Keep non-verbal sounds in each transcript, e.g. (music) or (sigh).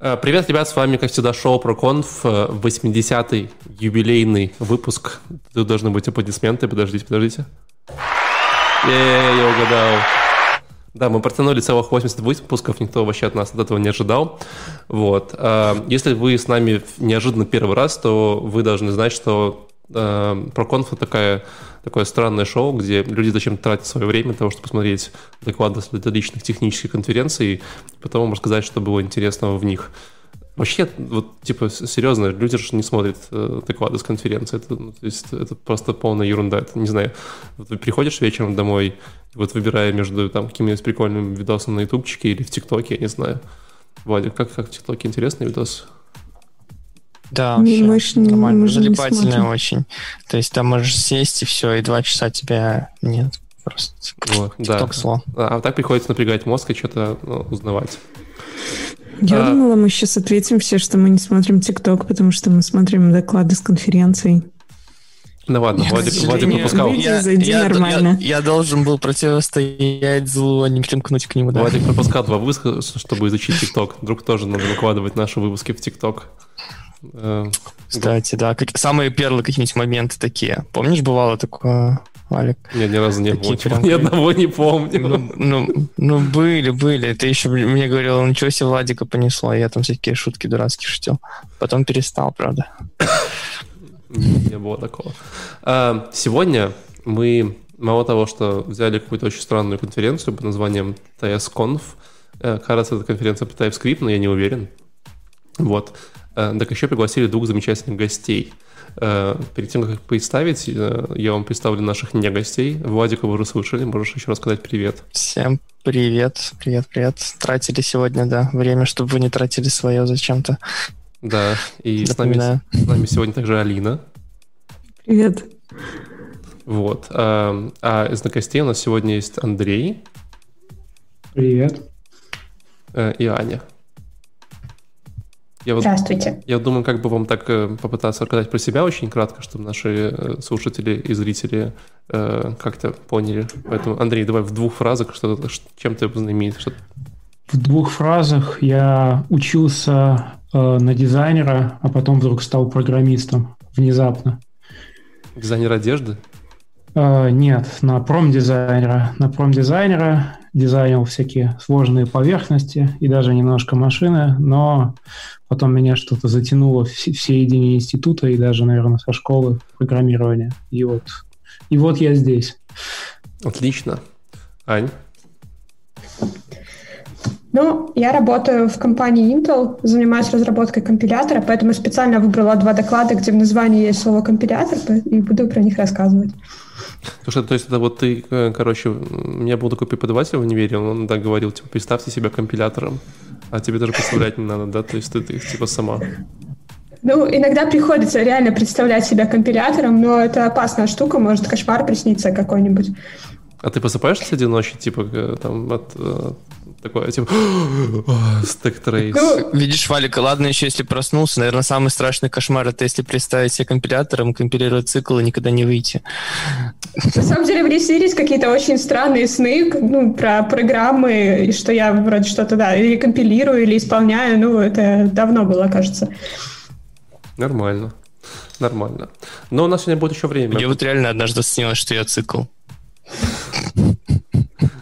Э, привет, ребят, с вами, как всегда, шоу про конф, 80-й юбилейный выпуск. Тут должны быть аплодисменты, подождите, подождите. Е, я угадал. Да, мы протянули целых 80 выпусков, никто вообще от нас от этого не ожидал. Вот. Э, если вы с нами неожиданно первый раз, то вы должны знать, что э, ProConf такая такое странное шоу, где люди зачем-то тратят свое время для того, чтобы посмотреть доклады с различных технических конференций, и потом вам рассказать, что было интересного в них. Вообще, вот, типа, серьезно, люди же не смотрят э, доклады с конференции. Это, ну, то есть, это просто полная ерунда. Это, не знаю, вот ты приходишь вечером домой, вот выбирая между там какими-нибудь прикольными видосами на ютубчике или в ТикТоке, я не знаю. Владик, как, как в ТикТоке интересный видос? Да, вообще мы нормально, мы залипательная очень. То есть там можешь сесть и все, и два часа тебя нет. Просто вот, да. сло. А, а так приходится напрягать мозг и что-то ну, узнавать. Я а... думала, мы сейчас ответим все, что мы не смотрим ТикТок, потому что мы смотрим доклады с конференций. Ну ладно, Нет, Владик, Владик пропускал. Я, зайди я, нормально. Я, я должен был противостоять злу, а не примкнуть к нему. Да. Владик пропускал два выпуска, чтобы изучить ТикТок. Вдруг тоже надо выкладывать наши выпуски в ТикТок. Э, Кстати, да, как, самые первые какие-нибудь моменты такие. Помнишь, бывало такое, Алик? Нет, ни разу не было. Прям... Ни одного не помню. Ну, ну, ну, были, были. Ты еще мне говорил, ничего себе Владика понесло. Я там всякие шутки дурацкие шутил. Потом перестал, правда. Не было такого. А, сегодня мы мало того, что взяли какую-то очень странную конференцию под названием TSConf. Кажется, это конференция по TypeScript, но я не уверен. Вот. Э, так еще пригласили двух замечательных гостей. Э, перед тем, как их представить, э, я вам представлю наших не гостей. Владика вы уже слышали, можешь еще раз сказать привет. Всем привет, привет, привет. Тратили сегодня, да, время, чтобы вы не тратили свое зачем-то. Да, и с нами, с нами сегодня также Алина. Привет. Вот. А, а из гостей у нас сегодня есть Андрей. Привет. И Аня. Я вот, Здравствуйте. Я думаю, как бы вам так э, попытаться рассказать про себя очень кратко, чтобы наши э, слушатели и зрители э, как-то поняли. Поэтому, Андрей, давай в двух фразах, что, чем ты знаменит. Что в двух фразах я учился э, на дизайнера, а потом вдруг стал программистом внезапно. Дизайнер одежды? Э, нет, на промдизайнера. На промдизайнера дизайнил всякие сложные поверхности и даже немножко машины, но потом меня что-то затянуло в середине института и даже, наверное, со школы программирования. И вот, и вот я здесь. Отлично. Ань? Ну, я работаю в компании Intel, занимаюсь разработкой компилятора, поэтому специально выбрала два доклада, где в названии есть слово компилятор, и буду про них рассказывать. Слушай, то есть это вот ты, э, короче, у меня был такой преподаватель в универе, он так говорил, типа, представьте себя компилятором, а тебе даже представлять не надо, да? То есть ты, ты типа сама. Ну, иногда приходится реально представлять себя компилятором, но это опасная штука, может кошмар присниться какой-нибудь. А ты просыпаешься среди ночи, типа, э, там, от, э, такое, типа, стек трейс. Ну, видишь, Валик, ладно еще, если проснулся, наверное, самый страшный кошмар, это если представить себе компилятором, компилировать цикл и никогда не выйти. На самом деле, мне снились какие-то очень странные сны, ну, про программы, и что я вроде что-то, да, или компилирую, или исполняю, ну, это давно было, кажется. Нормально. Нормально. Но у нас сегодня будет еще время. Мне вот реально однажды снилось, что я цикл.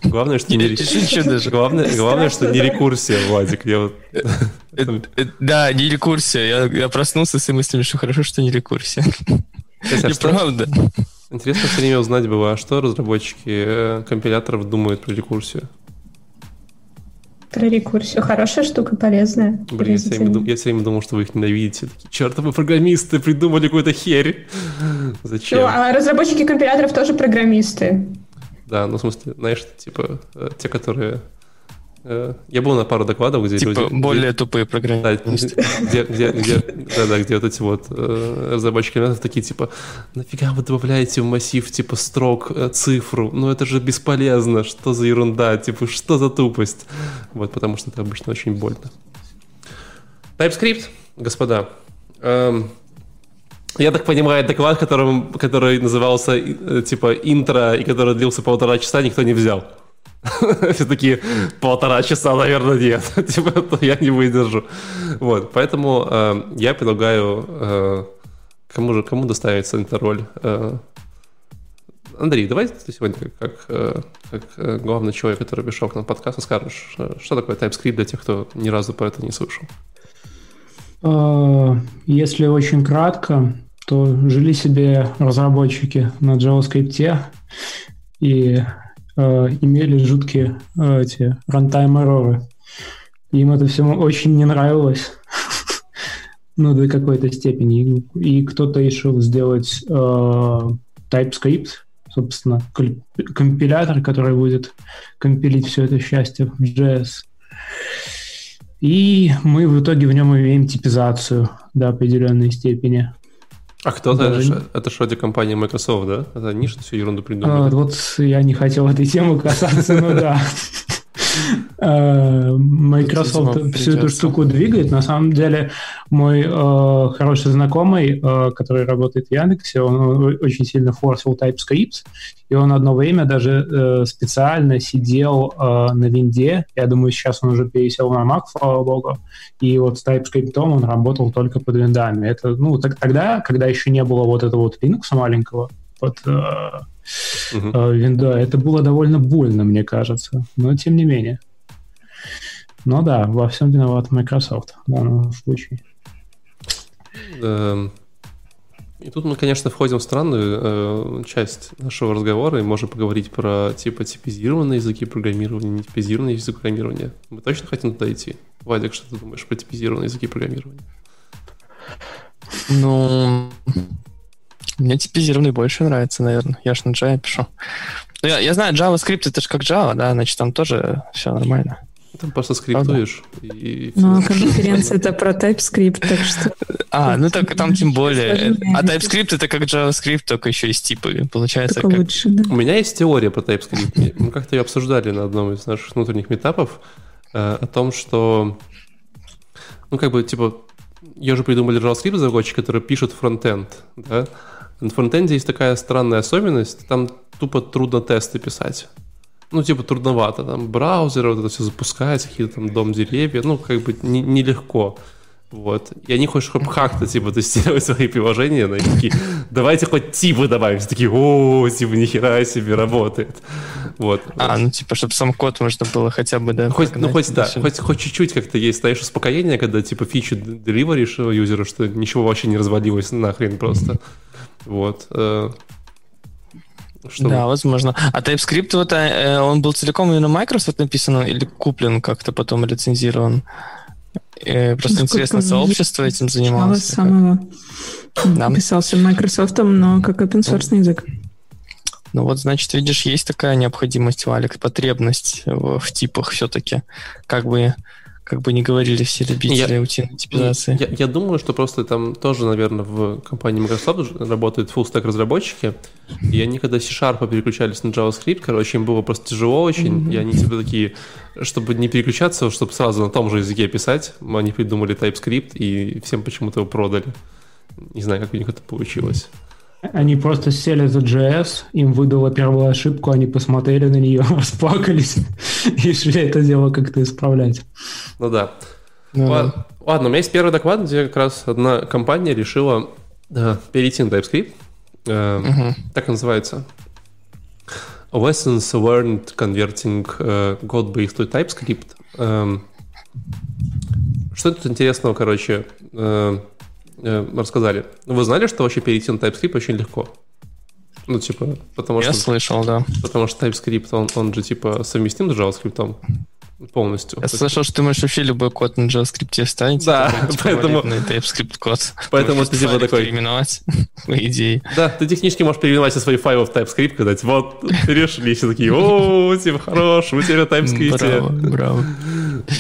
Главное, что не (laughs) даже. (laughs) Главное, главное, что не рекурсия, Владик. Я вот... Э, э, да, не рекурсия. Я, проснулся с мыслями, что хорошо, что не рекурсия. А правда. Интересно все время узнать было, а что разработчики э, компиляторов думают про рекурсию? Про рекурсию. Хорошая штука, полезная. Блин, я все, время, я все время думал, что вы их ненавидите. Такие, чертовы программисты придумали какую-то херь. (laughs) Зачем? Ну, а разработчики компиляторов тоже программисты. Да, ну в смысле, знаешь, типа э, те, которые... Э, я был на пару докладов, где типа люди... более где, тупые программисты. где, где, где, да, да, где вот эти вот э, разработчики такие, типа, нафига вы добавляете в массив, типа, строк, э, цифру? Ну это же бесполезно, что за ерунда, типа, что за тупость? Вот, потому что это обычно очень больно. TypeScript, господа. Эм, я так понимаю, доклад, которым, который назывался э, типа интро и который длился полтора часа, никто не взял. (laughs) Все такие полтора часа, наверное, нет. (laughs) типа, я не выдержу. Вот, поэтому э, я предлагаю... Э, кому же, кому доставится эта роль? Андрей, давай ты сегодня как, как, главный человек, который пришел к нам в подкаст, скажешь, что такое TypeScript для тех, кто ни разу про это не слышал? Если очень кратко, то жили себе разработчики на JavaScript и э, имели жуткие э, эти runtime error. Им это все очень не нравилось. (laughs) ну, до какой-то степени. И, кто-то решил сделать э, TypeScript, собственно, компилятор, который будет компилить все это счастье в JS. И мы в итоге в нем имеем типизацию до определенной степени. А кто Даже... это? Это же вроде компания Microsoft, да? Это они что всю ерунду придумали. А, вот я не хотел этой темы касаться, но да. Э, Microsoft всю эту штуку двигает. На самом деле, мой э, хороший знакомый, э, который работает в Яндексе, он очень сильно форсил TypeScript, и он одно время даже э, специально сидел э, на винде. Я думаю, сейчас он уже пересел на Mac, слава богу. И вот с TypeScript он работал только под виндами. Это, ну, так, тогда, когда еще не было вот этого вот Linux маленького, под э, uh-huh. винда, это было довольно больно, мне кажется. Но тем не менее. Ну да, во всем виноват Microsoft в данном случае. Эм, и тут мы, конечно, входим в странную э, часть нашего разговора и можем поговорить про типа типизированные языки программирования, не типизированные языки программирования. Мы точно хотим туда идти? Вадик, что ты думаешь про типизированные языки программирования? Ну, мне типизированный больше нравится, наверное. Я ж на Java пишу. Я, я знаю, JavaScript это же как Java, да, значит, там тоже все нормально. Там просто скриптуешь. И, ну, а конференция это про TypeScript, так что... А, ну так там тем более. А TypeScript это как JavaScript, только еще и с типами. Получается как... лучше, да. У меня есть теория про TypeScript. Мы как-то ее обсуждали на одном из наших внутренних метапов э, о том, что ну, как бы, типа, я же придумали JavaScript разработчик, который пишет фронтенд, да? На фронтенде есть такая странная особенность, там тупо трудно тесты писать ну, типа, трудновато. Там браузеры, вот это все запускается, какие-то там дом деревья, ну, как бы не, нелегко. Вот. И они хоть чтобы как-то, типа, тестировать свои приложения, они такие, давайте хоть типы добавим. Все такие, о, типа, нихера себе работает. Вот. А, ну, типа, чтобы сам код можно было хотя бы, да, хоть, Ну, хоть, да, хоть, хоть чуть-чуть как-то есть, знаешь, успокоение, когда, типа, фичи деливеришь юзера, что ничего вообще не развалилось нахрен просто. Вот. Э, что да, возможно. А TypeScript, вот, э, он был целиком именно Microsoft написан или куплен как-то потом лицензирован? Э, просто Насколько интересно, сообщество этим занималось? самого да. писался Microsoft, но как open source язык. Ну вот, значит, видишь, есть такая необходимость, Валик, потребность в, в типах все-таки. Как бы как бы не говорили все любители я, утиной типизации. Я, я думаю, что просто там тоже, наверное, в компании Microsoft работают full stack разработчики, и они когда C-Sharp переключались на JavaScript, короче, им было просто тяжело очень, mm-hmm. и они типа такие, чтобы не переключаться, чтобы сразу на том же языке писать, они придумали TypeScript и всем почему-то его продали. Не знаю, как у них это получилось. Они просто сели за JS, им выдала первую ошибку, они посмотрели на нее, (laughs) расплакались и шли это дело как-то исправлять. Ну да. Ну, ладно, ладно, у меня есть первый доклад, где как раз одна компания решила э, перейти на TypeScript. Э, uh-huh. Так и называется. Lessons learned converting uh, code-based to TypeScript. Э, что тут интересного, короче? Э, э, рассказали. Вы знали, что вообще перейти на TypeScript очень легко? Ну, типа, потому Я что... Я слышал, да. Потому что TypeScript, он, он же, типа, совместим с JavaScript полностью. Я слышал, что ты можешь вообще любой код на JavaScript ставить. Да, типа, поэтому... На TypeScript код. Поэтому ты типа такой... переименовать, по идее. Да, ты технически можешь переименовать все свои файлы в TypeScript, когда вот, решили, все такие, о, типа, хорош, теперь на TypeScript. Браво, браво.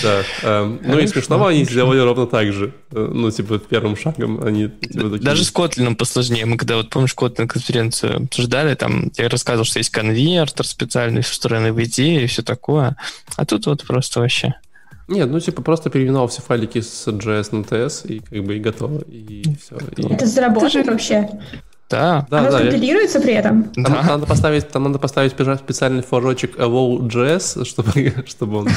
Да. Эм, ну и смешного они сделали ровно так же. Э, ну, типа, первым шагом они... Даже с Kotlin посложнее. Мы когда, вот помнишь, Kotlin конференцию обсуждали, там я рассказывал, что есть конвертер специальный, встроенный в идею и все такое. А тут вот просто вообще... Нет, ну типа просто переименовал все файлики с JS на TS и как бы и готово, и все. И... Это заработает вообще? Да. да Оно да, компилируется я... при этом? Там, да. надо поставить, там надо поставить специальный флажочек allow.js, чтобы, (laughs) чтобы он...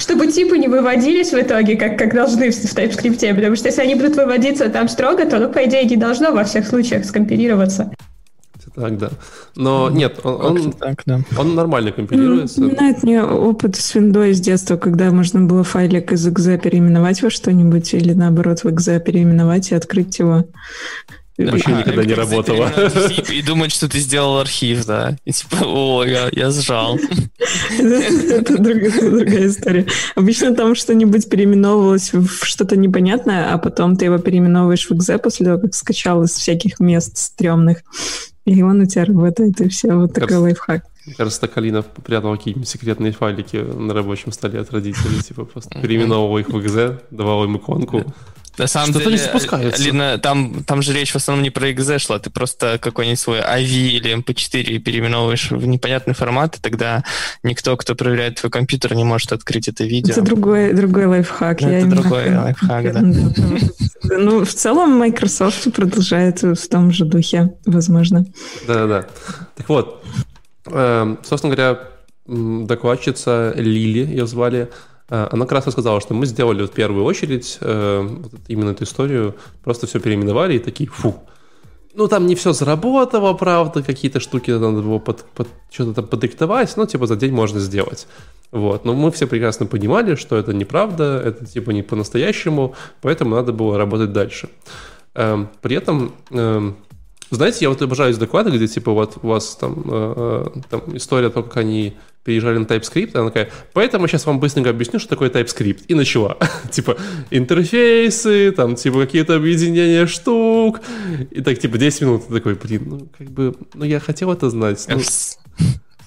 Чтобы типы не выводились в итоге, как, как должны в, в TypeScript, потому что если они будут выводиться там строго, то, ну, по идее, не должно во всех случаях скомпилироваться. Так, да. Но нет, он, он, так, да. он нормально компилируется. Напоминает мне опыт с Windows с детства, когда можно было файлик из exe переименовать во что-нибудь, или наоборот в exe переименовать и открыть его. Вообще а, никогда не работало. И думать, что ты сделал архив, да. И типа, о, я, я сжал. Это другая история. Обычно там что-нибудь переименовывалось в что-то непонятное, а потом ты его переименовываешь в exe после того, как скачал из всяких мест стрёмных. И он у тебя работает, и все. Вот такой лайфхак. Мне кажется, Калинов прятал какие-нибудь секретные файлики на рабочем столе от родителей, типа просто переименовывал их в exe, давал им иконку. На самом Что-то деле, не спускается. Лина, там, там же речь в основном не про exe шла, ты просто какой-нибудь свой AV или MP4 переименовываешь в непонятный формат, и тогда никто, кто проверяет твой компьютер, не может открыть это видео. Это другой, другой лайфхак. Ну, это другой лайфхак, да. Ну, в целом Microsoft продолжает в том же духе, возможно. Да-да-да. Так вот, эм, собственно говоря, докладчица Лили, ее звали, она как раз рассказала, что мы сделали в первую очередь э, именно эту историю, просто все переименовали и такие, фу, ну, там не все заработало, правда, какие-то штуки надо было под, под, что-то там подиктовать, но, типа, за день можно сделать. Вот. Но мы все прекрасно понимали, что это неправда, это, типа, не по-настоящему, поэтому надо было работать дальше. Эм, при этом, эм, знаете, я вот обожаю доклады, где, типа, вот у вас там, э, э, там история о том, как они переезжали на TypeScript, она такая, поэтому сейчас вам быстренько объясню, что такое TypeScript. И начала. (laughs) типа, интерфейсы, там, типа, какие-то объединения штук. И так, типа, 10 минут. Такой, блин, ну, как бы, ну, я хотел это знать. Ну,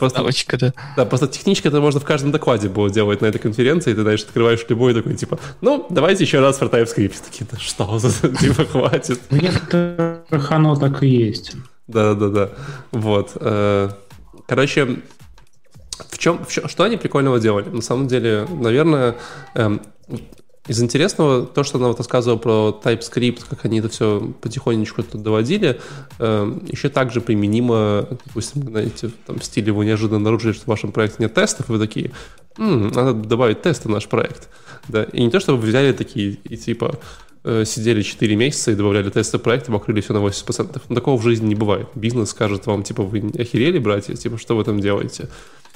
Просто, да. Да, просто технически это можно в каждом докладе было делать на этой конференции, и ты, знаешь, открываешь любой такой, типа, ну, давайте еще раз про TypeScript. Такие, да что за, (laughs) типа, хватит. В некоторых оно так и есть. Да-да-да. Вот. Э, короче, в чем, в чем, что они прикольного делали? На самом деле, наверное, эм, из интересного, то, что она вот рассказывала про TypeScript, как они это все потихонечку тут доводили, э, еще также применимо, допустим, знаете, там, в стиле вы неожиданно обнаружили, что в вашем проекте нет тестов, и вы такие, м-м, надо добавить тесты в наш проект. Да? И не то, чтобы взяли такие и типа э, сидели 4 месяца и добавляли тесты проекта, покрыли все на 80%. Но такого в жизни не бывает. Бизнес скажет вам, типа, вы охерели, братья, типа, что вы там делаете?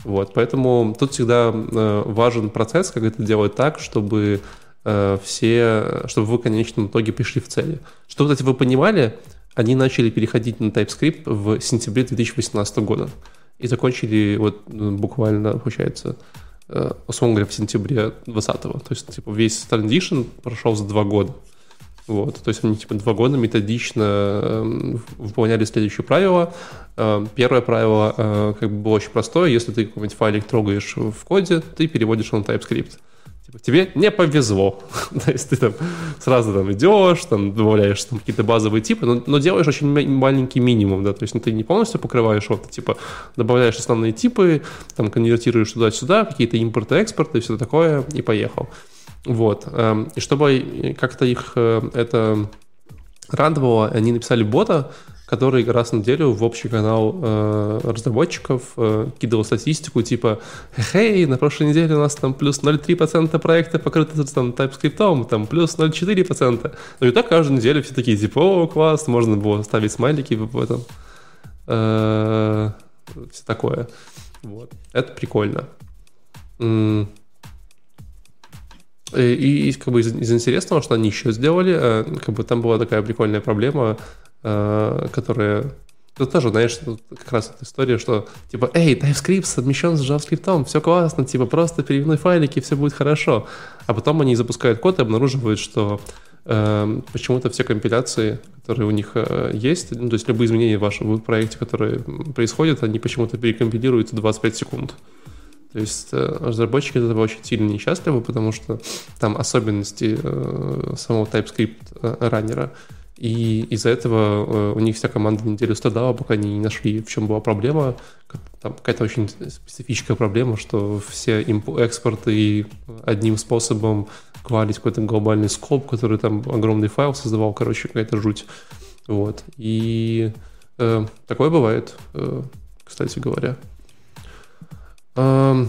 Вот, поэтому тут всегда э, важен процесс, как это делать так, чтобы все, чтобы вы в конечном итоге пришли в цели. Что, кстати, вы понимали, они начали переходить на TypeScript в сентябре 2018 года и закончили вот ну, буквально, получается, э, условно говоря, в сентябре 2020. То есть, типа, весь transition прошел за два года. Вот, то есть они типа два года методично э, выполняли следующее правило. Э, первое правило э, как бы было очень простое. Если ты какой-нибудь файлик трогаешь в коде, ты переводишь его на TypeScript. Тебе не повезло. (laughs) то есть ты там сразу там идешь, там добавляешь там какие-то базовые типы, но, но делаешь очень маленький минимум, да, то есть ну, ты не полностью покрываешь вот, типа добавляешь основные типы, там конвертируешь туда-сюда, какие-то импорты, экспорты, все такое, и поехал. Вот. Эм, и чтобы как-то их э, это радовало, они написали бота, который раз в неделю в общий канал э, разработчиков э, кидал статистику, типа, «Хей, на прошлой неделе у нас там плюс 0,3% проекта покрыты там TypeScript, там плюс 0,4%». Ну и так каждую неделю все такие, типа, «О, класс, можно было ставить смайлики в этом». Э, все такое. Вот. Это прикольно. И, и как бы из, из интересного, что они еще сделали, э, как бы там была такая прикольная проблема, э, которая Тут тоже, знаешь, тут как раз эта история, что типа, эй, TypeScript совмещен с JavaScript, все классно, типа просто переименуй файлики, все будет хорошо. А потом они запускают код и обнаруживают, что э, почему-то все компиляции, которые у них э, есть, ну, то есть любые изменения в вашем проекте, которые происходят, они почему-то перекомпилируются 25 секунд. То есть э, разработчики от этого очень сильно несчастливы, потому что там особенности э, самого TypeScript э, раннера. И из-за этого у них вся команда неделю страдала, пока они не нашли, в чем была проблема. Там какая-то очень специфическая проблема, что все экспорты одним способом квалить какой-то глобальный скоп, который там огромный файл создавал, короче, какая-то жуть. Вот. И Э, такое бывает, э, кстати говоря. Э,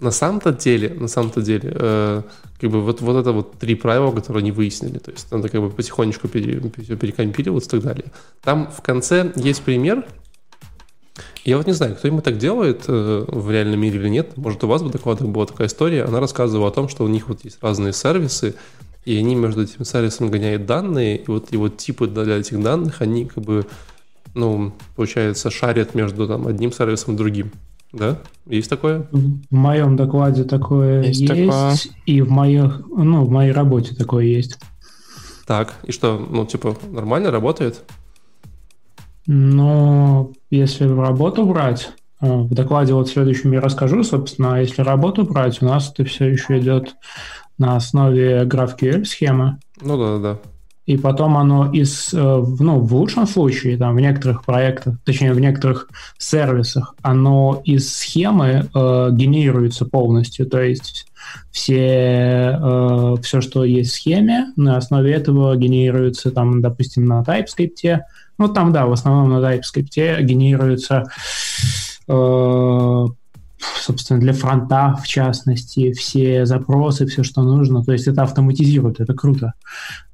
на самом-то деле, на самом-то деле, э, как бы вот, вот это вот три правила, которые они выяснили, то есть надо как бы потихонечку пере, перекомпиливаться и так далее. Там в конце есть пример, я вот не знаю, кто-нибудь так делает э, в реальном мире или нет. Может, у вас в докладах была такая история. Она рассказывала о том, что у них вот есть разные сервисы, и они между этими сервисами гоняют данные, и вот, и вот типы для этих данных, они как бы, ну, получается, шарят между там одним сервисом и другим. Да? Есть такое? В моем докладе такое есть, есть такое. и в моих, ну, в моей работе такое есть. Так, и что, ну, типа, нормально работает? Ну, если работу брать, э, в докладе вот следующем я расскажу, собственно, если работу брать, у нас это все еще идет на основе GraphQL схемы. Ну да, да. И потом оно из, э, ну, в лучшем случае, там, в некоторых проектах, точнее, в некоторых сервисах, оно из схемы э, генерируется полностью. То есть все, э, все, что есть в схеме, на основе этого генерируется, там, допустим, на TypeScript. Ну, там, да, в основном на TypeScript генерируется э, собственно, для фронта, в частности, все запросы, все, что нужно. То есть это автоматизирует, это круто.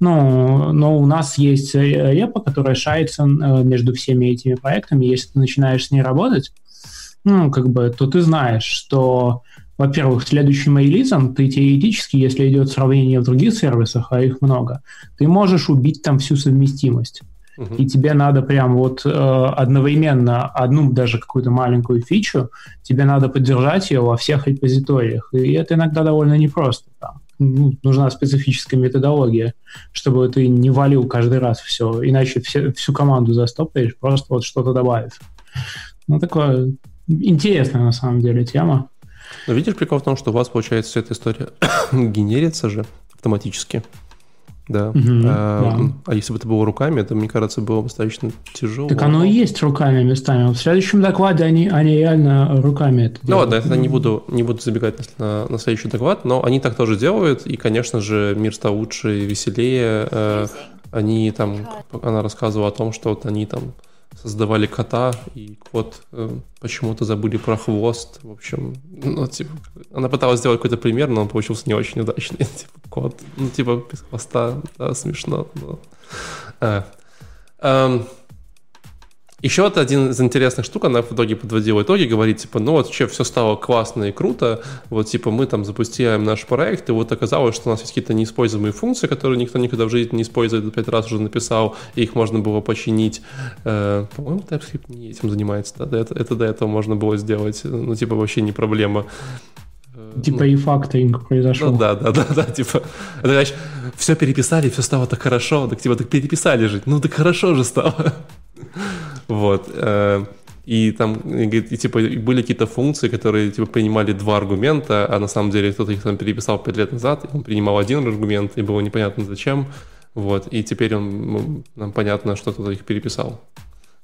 Но, но у нас есть репа, которая шается э, между всеми этими проектами. Если ты начинаешь с ней работать, ну, как бы, то ты знаешь, что во-первых, следующим релизом ты теоретически, если идет сравнение в других сервисах, а их много, ты можешь убить там всю совместимость и тебе надо прям вот э, одновременно одну даже какую-то маленькую фичу, тебе надо поддержать ее во всех репозиториях. И это иногда довольно непросто. Там. Ну, нужна специфическая методология, чтобы ты не валил каждый раз все, иначе все, всю команду застопаешь, просто вот что-то добавив. Ну, такое интересная на самом деле тема. Но видишь, прикол в том, что у вас, получается, вся эта история (coughs) генерится же автоматически. Да. Угу, а, да. а если бы это было руками, это, мне кажется, было достаточно тяжело. Так оно и есть руками местами. В следующем докладе они, они реально руками это Ну ладно, это не буду, не буду забегать на, на следующий доклад, но они так тоже делают, и, конечно же, мир стал лучше и веселее. Э, они там, она рассказывала о том, что вот они там создавали кота, и кот э, почему-то забыли про хвост. В общем, ну, типа, она пыталась сделать какой-то пример, но он получился не очень удачный. (laughs) типа, кот, ну, типа, без хвоста, да, смешно. Но... А. Эм, еще вот один из интересных штук, она в итоге подводила итоги, говорит, типа, ну вот вообще все стало классно и круто, вот типа мы там запустили наш проект, и вот оказалось, что у нас есть какие-то неиспользуемые функции, которые никто никогда в жизни не использует, пять раз уже написал, и их можно было починить. Э, по-моему, TypeScript не этим занимается, да? Это, это до этого можно было сделать, ну типа вообще не проблема. Э, типа ну, и факторинг произошел. Ну, да, да, да, да, типа, это, значит, все переписали, все стало так хорошо, так типа, так переписали же, ну так хорошо же стало. Вот. Э, и там, и, типа, были какие-то функции, которые, типа, принимали два аргумента, а на самом деле кто-то их там переписал пять лет назад, и он принимал один аргумент, и было непонятно зачем. Вот. И теперь он, ну, нам понятно, что кто-то их переписал.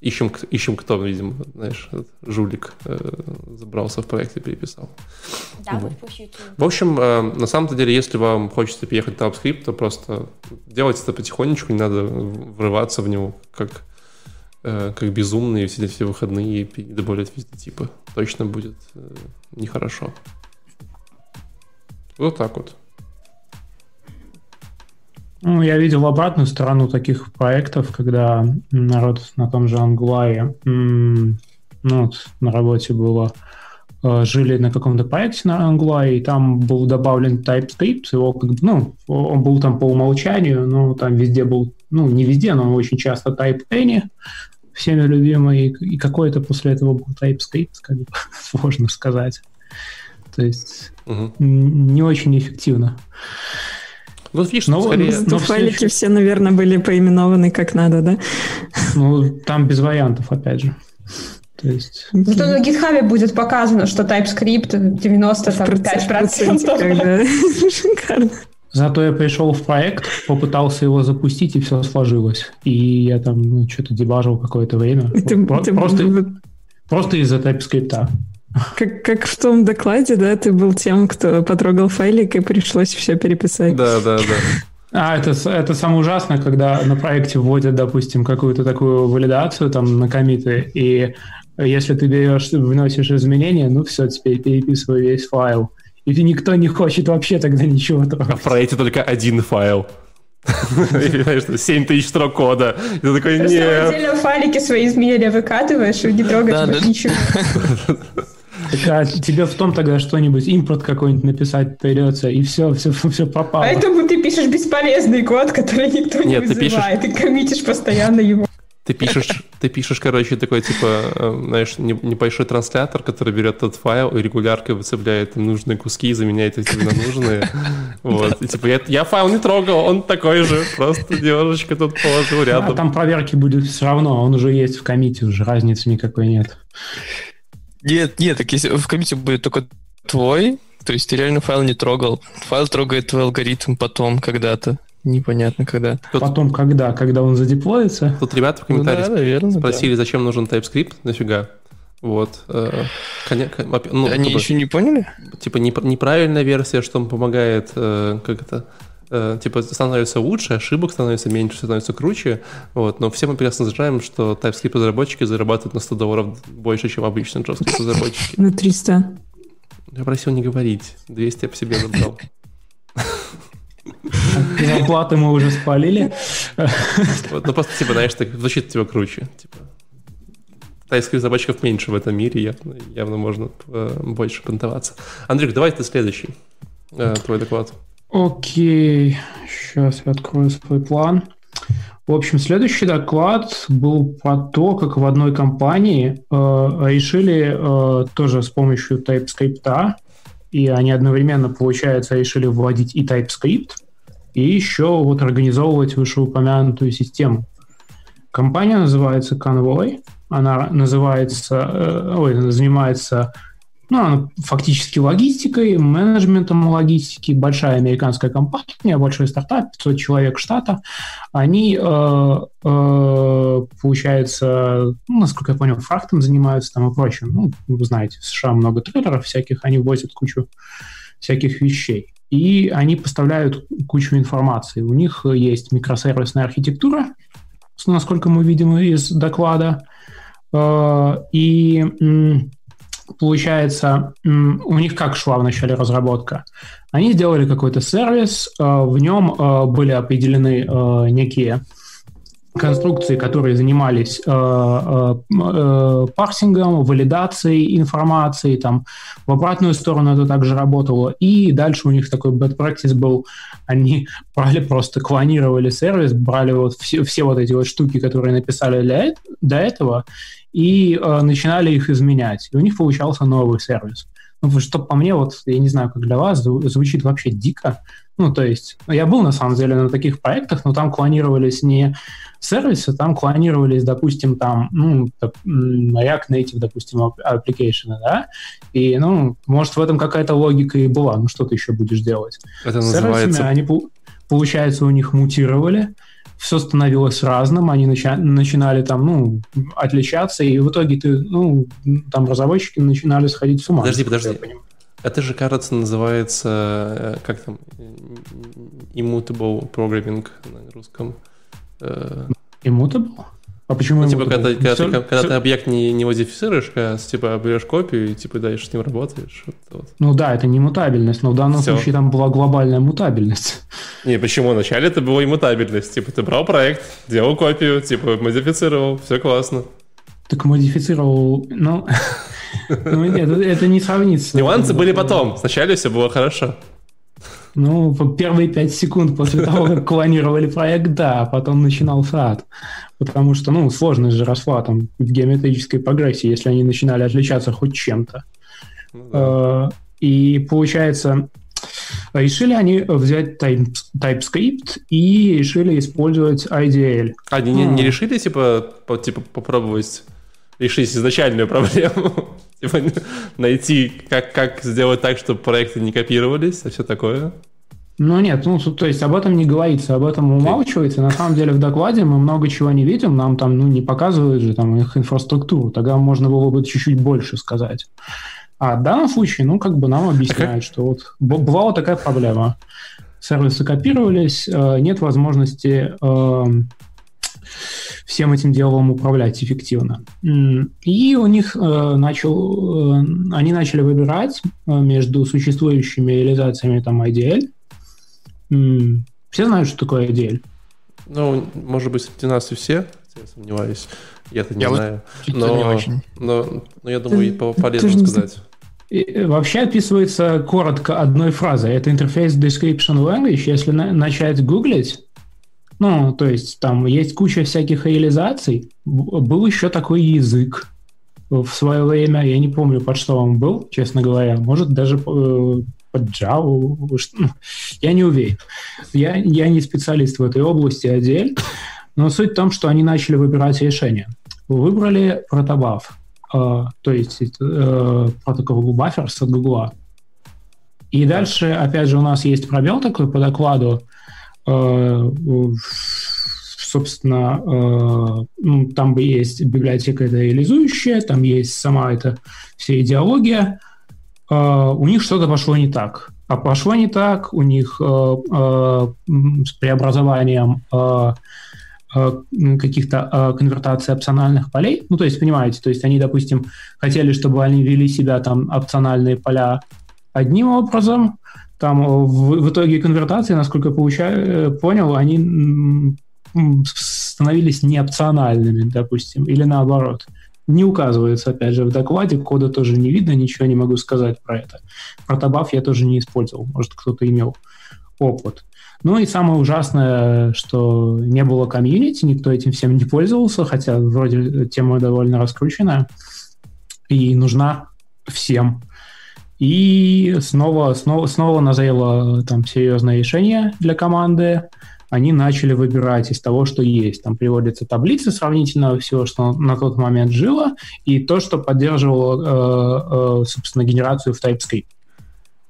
Ищем, ищем кто, видимо, знаешь, жулик э, забрался в проект и переписал. Да, вот. В общем, э, на самом деле, если вам хочется переехать на TypeScript, то просто делайте это потихонечку, не надо врываться в него, как Э, как безумные все, все выходные и добавлять везде типы. Точно будет э, нехорошо. Вот так вот. Ну, я видел обратную сторону таких проектов, когда народ на том же Angular, ну, вот на работе было, э, жили на каком-то проекте на Angular, и там был добавлен TypeScript, его как бы, ну, он был там по умолчанию, но там везде был, ну, не везде, но очень часто Type Any, всеми любимый, и какой-то после этого был TypeScript, как бы (laughs) сложно сказать. То есть угу. не очень эффективно. Ну, видишь, но, скорее... но файлики все, наверное, были поименованы как надо, да? Ну, там без вариантов, опять же. То есть... Зато на GitHub будет показано, что TypeScript 95%. (laughs) Шикарно. Зато я пришел в проект, попытался его запустить, и все сложилось. И я там ну, что-то дебажил какое-то время. Ты, просто, ты... просто из-за TypeScript. Как, как в том докладе, да, ты был тем, кто потрогал файлик, и пришлось все переписать. Да, да, да. (laughs) А, это, это самое ужасное, когда на проекте вводят, допустим, какую-то такую валидацию там на комиты, и если ты берешь, вносишь изменения, ну все, теперь переписывай весь файл. И никто не хочет вообще тогда ничего трогать. А в проекте только один файл. 7 тысяч строк кода. И ты такой, нет. отдельно файлики свои изменения выкатываешь и не трогаешь ничего. А тебе в том тогда что-нибудь, импорт какой-нибудь написать придется, и все, все, все пропало. Поэтому ты пишешь бесполезный код, который никто не Нет, вызывает, ты, пишешь... ты коммитишь постоянно его. Ты пишешь, ты пишешь, короче, такой, типа, э, знаешь, небольшой транслятор, который берет тот файл и регуляркой выцепляет нужные куски и заменяет их на нужные. Вот. И, типа, я, я файл не трогал, он такой же, просто немножечко тут положил рядом. А там проверки будет все равно, он уже есть в комите, уже разницы никакой нет. Нет, нет, так если в комите будет только твой, то есть ты реально файл не трогал. Файл трогает твой алгоритм потом когда-то. Непонятно когда. Тут... Потом когда? Когда он задеплоится? Тут ребята в комментариях ну, да, наверное, спросили, да. зачем нужен TypeScript, нафига. Вот. Э, ну, Они как еще не поняли? Типа неправильная версия, что он помогает, э, как это, э, типа становится лучше, ошибок становится меньше, становится круче. Вот. Но все мы прекрасно знаем, что TypeScript разработчики зарабатывают на 100 долларов больше, чем обычные JavaScript разработчики. На 300. Я просил не говорить. 200 я по себе забрал. Зарплаты мы уже спалили. Ну, просто, типа, знаешь, так звучит типа круче. Типа, тайских разработчиков меньше в этом мире, явно, явно можно э, больше понтоваться. Андрюк, давай ты следующий, э, твой доклад. Окей, сейчас я открою свой план. В общем, следующий доклад был про то, как в одной компании э, решили э, тоже с помощью TypeScript, и они одновременно, получается, решили вводить и TypeScript, и еще вот организовывать вышеупомянутую систему. Компания называется Convoy, она называется, э, ой, занимается ну, она фактически логистикой, менеджментом логистики, большая американская компания, большой стартап, 500 человек штата, они, э, э, получается, ну, насколько я понял, фрактом занимаются там и прочим. Ну, вы знаете, в США много трейдеров всяких, они возят кучу всяких вещей. И они поставляют кучу информации. У них есть микросервисная архитектура, насколько мы видим из доклада, э, и получается, у них как шла вначале разработка? Они сделали какой-то сервис, э, в нем э, были определены э, некие конструкции, которые занимались э, э, парсингом, валидацией информации, там в обратную сторону это также работало. И дальше у них такой bad practice был, они (laughs) брали просто клонировали сервис, брали вот все, все вот эти вот штуки, которые написали для, до этого, и э, начинали их изменять. И у них получался новый сервис. Ну, что по мне, вот, я не знаю, как для вас, звучит вообще дико. Ну, то есть, я был, на самом деле, на таких проектах, но там клонировались не сервисы, там клонировались, допустим, там, ну, React Native, допустим, application, да, и, ну, может, в этом какая-то логика и была, ну, что ты еще будешь делать? Это называется... Сервисами они, получается, у них мутировали, все становилось разным, они нача- начинали там, ну, отличаться, и в итоге ты, ну, там разработчики начинали сходить с ума. Подожди, подожди. Это же, кажется, называется, э, как там, immutable programming на русском. Э, immutable? А почему ну, типа, когда, когда, все, ты, когда все... ты объект не, не модифицируешь, а типа берешь копию и типа дальше с ним работаешь. Вот, вот. Ну да, это не мутабельность, но в данном все. случае там была глобальная мутабельность. (laughs) Не, почему? Вначале это была иммутабельность. Типа ты брал проект, делал копию, типа модифицировал, все классно. Так модифицировал, ну... Ну нет, это не сравнится. Нюансы были потом. Сначала все было хорошо. Ну, первые пять секунд после того, как клонировали проект, да, а потом начинался ад. Потому что, ну, сложность же росла там в геометрической прогрессии, если они начинали отличаться хоть чем-то. Ну, да. Э, и получается, решили они взять TypeScript и решили использовать IDL. А, они не, не решили, типа, по, типа, попробовать решить изначальную проблему? (laughs) типа, найти, как, как сделать так, чтобы проекты не копировались, а все такое? Ну нет, ну то есть об этом не говорится, об этом умалчивается. На самом деле в докладе мы много чего не видим, нам там ну, не показывают же там их инфраструктуру, тогда можно было бы чуть-чуть больше сказать. А в данном случае, ну как бы нам объясняют, что вот бывала такая проблема сервисы копировались, э, нет возможности э, всем этим делом управлять эффективно. И у них э, начал, э, они начали выбирать э, между существующими реализациями там IDL. Все знают, что такое IDL? Ну, может быть, среди нас и все, я сомневаюсь. Я-то не я знаю. Вот но, не очень. Но, но я думаю, ты, полезно ты сказать. И вообще описывается коротко одной фразой. Это интерфейс Description Language. Если на- начать гуглить, ну, то есть там есть куча всяких реализаций. Был еще такой язык в свое время. Я не помню, под что он был, честно говоря. Может, даже э, под Java. Ну, я не уверен. Я, я не специалист в этой области отдель. Но суть в том, что они начали выбирать решение. Выбрали протобаф, э, то есть э, протокол Buffers от Google. И дальше, опять же, у нас есть пробел такой по докладу, собственно, э, ну, там бы есть библиотека это реализующая, там есть сама эта вся идеология. Э, у них что-то пошло не так. А пошло не так у них с преобразованием каких-то конвертаций опциональных полей. Ну, то есть, понимаете, то есть они, допустим, хотели, чтобы они вели себя там опциональные поля одним образом, там э, в, в итоге конвертации, насколько я получаю, э, понял, они становились неопциональными, допустим, или наоборот. Не указывается, опять же, в докладе, кода тоже не видно, ничего не могу сказать про это. Про табаф я тоже не использовал, может, кто-то имел опыт. Ну и самое ужасное, что не было комьюнити, никто этим всем не пользовался, хотя вроде тема довольно раскрученная и нужна всем. И снова, снова, снова назрело там серьезное решение для команды. Они начали выбирать из того, что есть. Там приводятся таблицы сравнительно всего, что на тот момент жило, и то, что поддерживало, э, э, собственно, генерацию в TypeScript.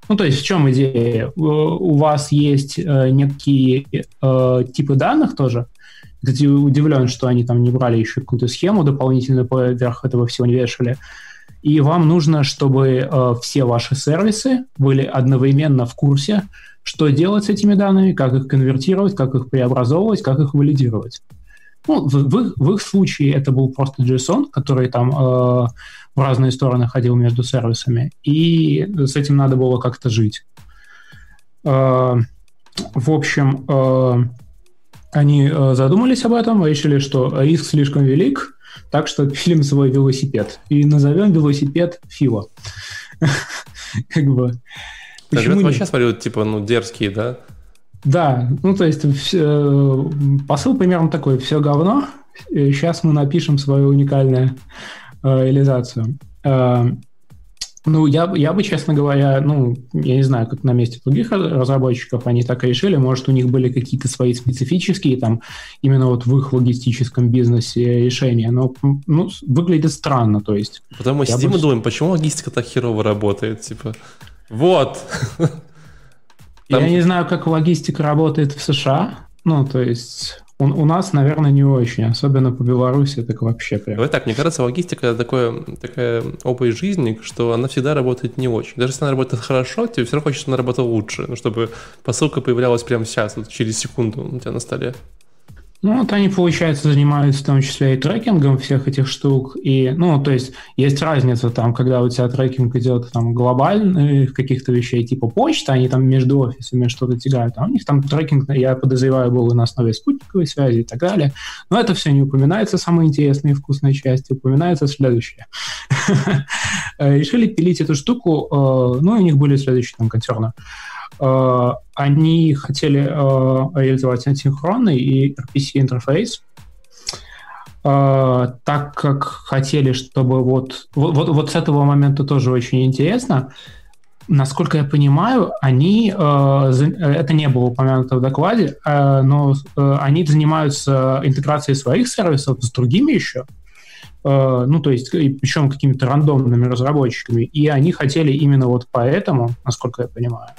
Ну, то есть в чем идея? У вас есть э, некие типы данных тоже. Кстати, удивлен, что они там не брали еще какую-то схему дополнительную поверх этого всего не вешали и вам нужно, чтобы э, все ваши сервисы были одновременно в курсе, что делать с этими данными, как их конвертировать, как их преобразовывать, как их валидировать. Ну, в, в, в их случае это был просто JSON, который там э, в разные стороны ходил между сервисами, и с этим надо было как-то жить. Э, в общем, э, они э, задумались об этом, решили, что риск слишком велик, так что пилим свой велосипед. И назовем велосипед Фила. (laughs) Как бы. Почему вообще, смотрю, типа, ну, дерзкие, да? Да, ну, то есть посыл примерно такой. Все говно, сейчас мы напишем свою уникальную э, реализацию. Ну, я, я бы, честно говоря, ну, я не знаю, как на месте других разработчиков они так и решили. Может, у них были какие-то свои специфические, там, именно вот в их логистическом бизнесе решения. Но, ну, выглядит странно, то есть. Потом мы сидим бы... и думаем, почему логистика так херово работает, типа, вот. Я не знаю, как логистика работает в США, ну, то есть у, у нас, наверное, не очень, особенно по Беларуси, так вообще прям. Давай так, мне кажется, логистика такое, такая область жизни, что она всегда работает не очень. Даже если она работает хорошо, тебе все равно хочется, чтобы она работала лучше, ну, чтобы посылка появлялась прямо сейчас, вот через секунду у тебя на столе. Ну, вот они, получается, занимаются в том числе и трекингом всех этих штук. И, ну, то есть есть разница там, когда у тебя трекинг идет там глобальных каких-то вещей, типа почта, они там между офисами что-то тягают. А у них там трекинг, я подозреваю, был на основе спутниковой связи и так далее. Но это все не упоминается, самые интересные и вкусные части. Упоминается следующее. (laughs) Решили пилить эту штуку, э, ну, у них были следующие там концерны. Э, они хотели э, реализовать асинхронный и RPC-интерфейс, э, так как хотели, чтобы вот, вот, вот с этого момента тоже очень интересно, насколько я понимаю, они, это не было упомянуто в докладе, но они занимаются интеграцией своих сервисов с другими еще, ну, то есть, причем какими-то рандомными разработчиками, и они хотели именно вот поэтому, насколько я понимаю,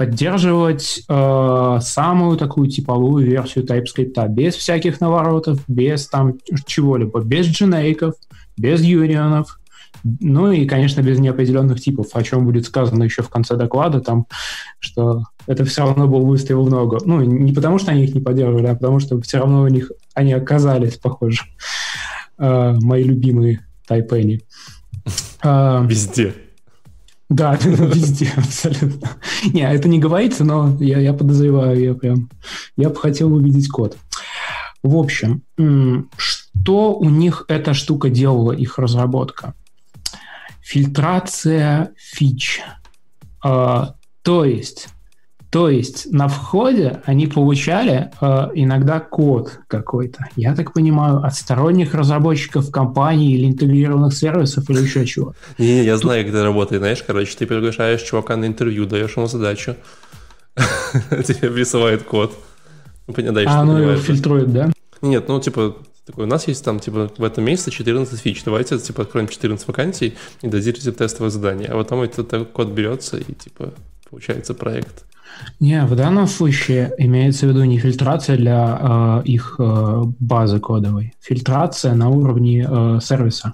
поддерживать э, самую такую типовую версию TypeScript, без всяких наворотов, без там чего-либо, без дженейков, без юнионов, Ну и, конечно, без неопределенных типов, о чем будет сказано еще в конце доклада, там, что это все равно был выстрел в ногу. Ну, не потому, что они их не поддерживали, а потому, что все равно у них они оказались похожи. Uh, мои любимые тайпени. Uh, (laughs) Везде. Да, (laughs) везде, абсолютно. Не, это не говорится, но я, я подозреваю, я прям... Я бы хотел увидеть код. В общем, что у них эта штука делала, их разработка? Фильтрация фич. А, то есть то есть на входе они получали э, иногда код какой-то, я так понимаю, от сторонних разработчиков компаний или интегрированных сервисов или еще чего. Не, я знаю, как это работает, знаешь, короче, ты приглашаешь чувака на интервью, даешь ему задачу, (laughs) тебе присылает код. Ну, а оно его фильтрует, да? Нет, ну, типа, такой, у нас есть там, типа, в этом месяце 14 фич, давайте, типа, откроем 14 вакансий и дадите тестовое задание. А потом этот код берется и, типа, получается проект. Не, в данном случае имеется в виду не фильтрация для э, их э, базы кодовой, фильтрация на уровне э, сервиса.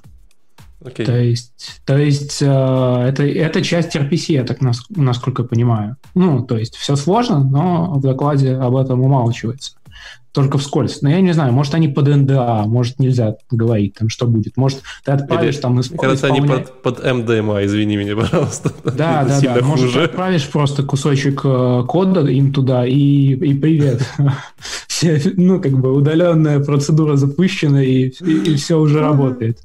Okay. То есть, то есть э, это, это часть RPC, я так нас, насколько понимаю. Ну, то есть все сложно, но в докладе об этом умалчивается только вскользь. Но я не знаю, может, они под НДА, может, нельзя говорить, там, что будет. Может, ты отправишь Или, там... Исп... Кажется, они под, под МДМА, извини меня, пожалуйста. (laughs) Да, да, да. Может, ты отправишь просто кусочек э, кода им туда и, и привет. (laughs) все, ну, как бы удаленная процедура запущена, и, и, и все уже работает.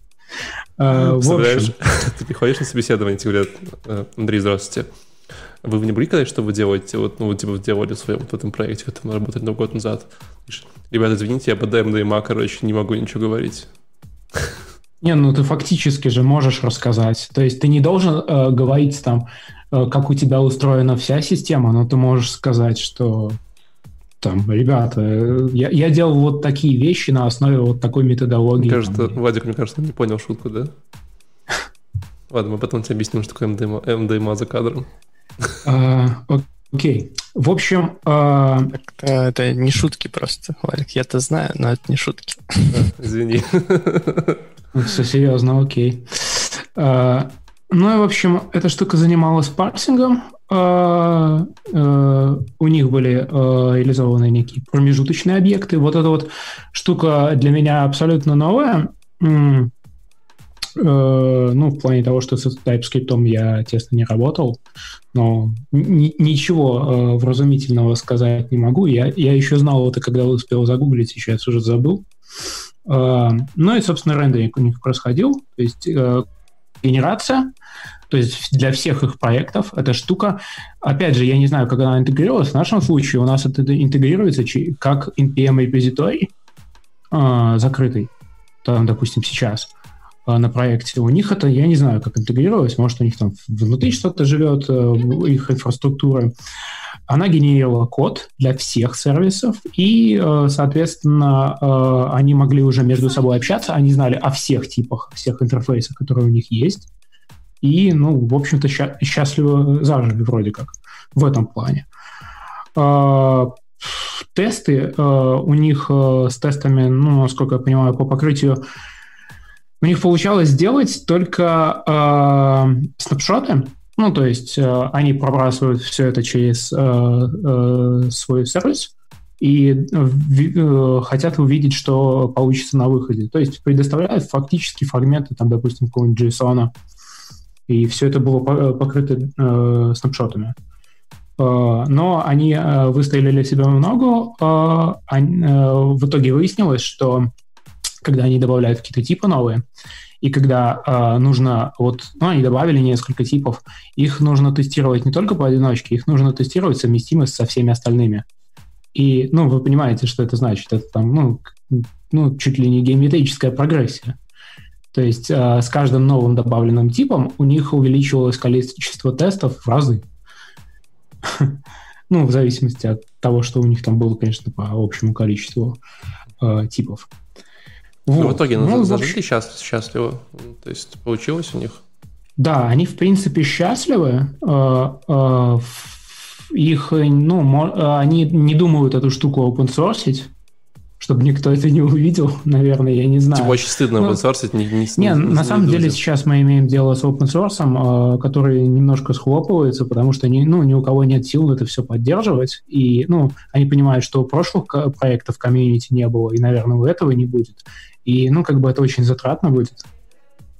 В общем... (laughs) ты приходишь на собеседование, тебе говорят, «Э, Андрей, здравствуйте. Вы не были когда что вы делаете? Вот, ну, типа, делали в своем вот этом проекте, который мы работали два года назад. Ребята, извините, я по ДМДМА, короче, не могу ничего говорить. Не, ну ты фактически же можешь рассказать. То есть ты не должен э, говорить там, э, как у тебя устроена вся система, но ты можешь сказать, что там, ребята, э, я, я делал вот такие вещи на основе вот такой методологии. Мне кажется, там, Вадик, мне кажется, не понял шутку, да? (laughs) Ладно, мы потом тебе объясним, что такое МДМА, МДМА за кадром. А, окей. В общем... А, это не шутки просто, Валик. Я-то знаю, но это не шутки. Извини. Все серьезно, окей. Ну и, в общем, эта штука занималась парсингом. У них были реализованы некие промежуточные объекты. Вот эта вот штука для меня абсолютно новая. Э, ну, в плане того, что с TypeScript я, тесно не работал, но ничего э, вразумительного сказать не могу. Я, я еще знал это, когда успел загуглить, сейчас уже забыл. Э, ну и, собственно, рендеринг у них происходил, то есть генерация, то есть для всех их проектов эта штука, опять же, я не знаю, как она интегрировалась, в нашем случае у нас это интегрируется как NPM репозиторий закрытый, там, допустим, сейчас – на проекте. У них это, я не знаю, как интегрировалось, может, у них там внутри что-то живет, э, их инфраструктура. Она генерировала код для всех сервисов, и, э, соответственно, э, они могли уже между собой общаться, они знали о всех типах, всех интерфейсах, которые у них есть, и, ну, в общем-то, счастливо зажили вроде как в этом плане. Тесты у них с тестами, ну, насколько я понимаю, по покрытию у них получалось сделать только э, снапшоты, ну, то есть э, они пробрасывают все это через э, э, свой сервис и э, хотят увидеть, что получится на выходе. То есть предоставляют фактически фрагменты, там, допустим, какого-нибудь JSON, и все это было покрыто э, снапшотами. Э, но они э, выстрелили себе в ногу. Э, в итоге выяснилось, что когда они добавляют какие-то типы новые, и когда э, нужно, вот, ну, они добавили несколько типов, их нужно тестировать не только поодиночке, их нужно тестировать совместимость со всеми остальными. И, ну, вы понимаете, что это значит. Это там, ну, ну чуть ли не геометрическая прогрессия. То есть э, с каждым новым добавленным типом у них увеличивалось количество тестов в разы. (laughs) Ну, в зависимости от того, что у них там было, конечно, по общему количеству э, типов. Вот. в итоге ну, зажили общем... счаст... счастливо. То есть получилось у них? Да, они в принципе счастливы. Э, э, их, ну, они не думают эту штуку open source. Чтобы никто это не увидел, (laughs) наверное, я не знаю. Типа очень стыдно ну, open не, не, не, не На самом деле сейчас мы имеем дело с open source, э, который немножко схлопывается, потому что ни, ну, ни у кого нет сил это все поддерживать, и ну, они понимают, что прошлых проектов комьюнити не было, и, наверное, у этого не будет. И, ну, как бы это очень затратно будет.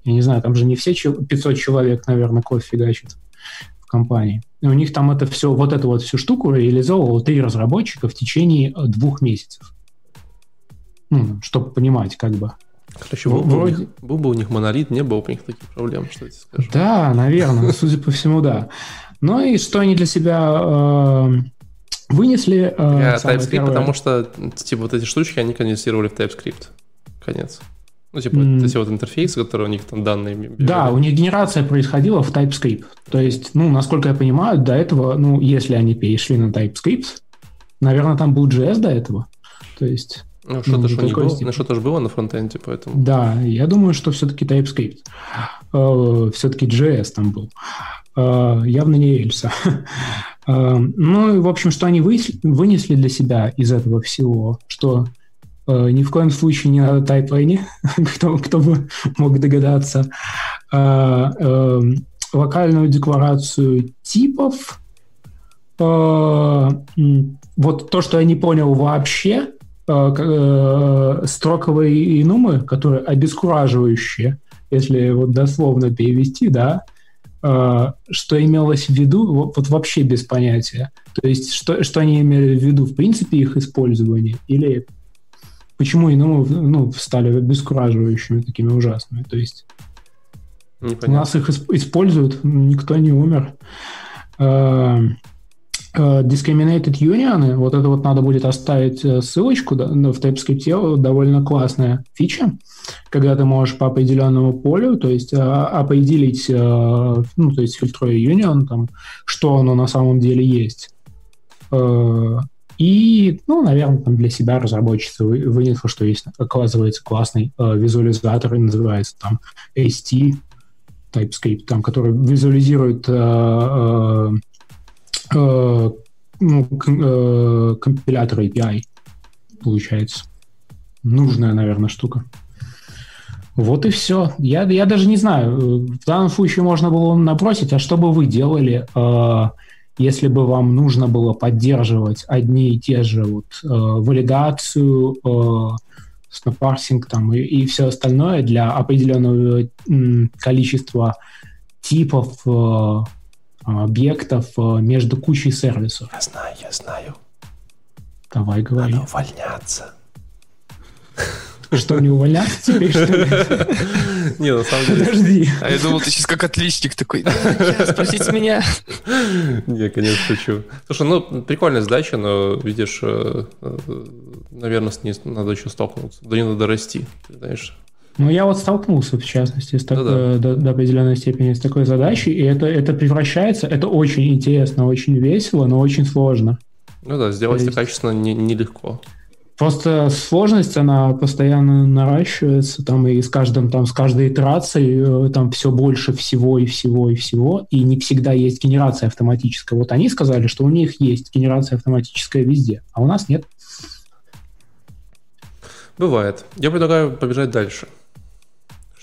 Я не знаю, там же не все 500 человек, наверное, код фигачат в компании. И у них там это все, вот эту вот всю штуку реализовывало три разработчика в течение э, двух месяцев. Ну, чтобы понимать, как бы. Короче, был, Вроде... был, был бы у них монолит, не было бы у них таких проблем, что я тебе скажу. Да, наверное, (laughs) судя по всему, да. Ну и что они для себя э, вынесли? Э, Я TypeScript, первое... потому что типа вот эти штучки они конденсировали в TypeScript. Конец. Ну, типа, mm. эти вот интерфейсы, которые у них там данные... Да, у них генерация происходила в TypeScript. То есть, ну, насколько я понимаю, до этого, ну, если они перешли на TypeScript, наверное, там был JS до этого. То есть... Ну, что-то ну, не было, ну, что-то же было на фронтенде, поэтому... Да, я думаю, что все-таки TypeScript. Uh, все-таки JS там был. Uh, явно не Эльса. uh, (laughs) ну, и, в общем, что они вынесли для себя из этого всего, что Э, ни в коем случае не надо тайплайне, (laughs) кто, кто бы мог догадаться. Э, локальную декларацию типов. Вот то, что я не понял вообще, а, строковые инумы, которые обескураживающие, если вот дословно перевести, да, что имелось в виду, вот, вот вообще без понятия. То есть, что, что они имели в виду, в принципе, их использование, или почему иному ну, стали обескураживающими, такими ужасными. То есть Непонятно. у нас их используют, никто не умер. Uh, discriminated union, вот это вот надо будет оставить э, ссылочку да, в TypeScript, довольно классная фича, когда ты можешь по определенному полю, то есть а, определить, ну, то есть фильтруя union, там, что оно на самом деле есть. И, ну, наверное, там для себя разработчица вынесла, что есть, оказывается, классный э, визуализатор, и называется там ST TypeScript, там, который визуализирует э, э, э, ну, э, компилятор API, получается. Нужная, наверное, штука. Вот и все. Я, я даже не знаю. В данном случае можно было набросить, а что бы вы делали, э, если бы вам нужно было поддерживать одни и те же вот, э, валидацию, э, снопарсинг там, и, и все остальное для определенного э, количества типов э, объектов э, между кучей сервисов. Я знаю, я знаю. Давай говори. Надо увольняться. Что, не увольняться теперь, что ли? Не, на самом деле... Подожди. А я думал, ты сейчас как отличник такой. Спросите меня. Не, конечно, шучу. Слушай, ну, прикольная задача, но, видишь, э, э, наверное, с ней надо еще столкнуться. До нее надо расти, знаешь. Ну, я вот столкнулся, в частности, с такой, ну, да. до, до определенной степени с такой задачей, и это, это превращается, это очень интересно, очень весело, но очень сложно. Ну да, сделать это качественно нелегко. Не Просто сложность, она постоянно наращивается, там, и с каждым, там, с каждой итерацией э, там все больше всего и всего и всего, и не всегда есть генерация автоматическая. Вот они сказали, что у них есть генерация автоматическая везде, а у нас нет. Бывает. Я предлагаю побежать дальше.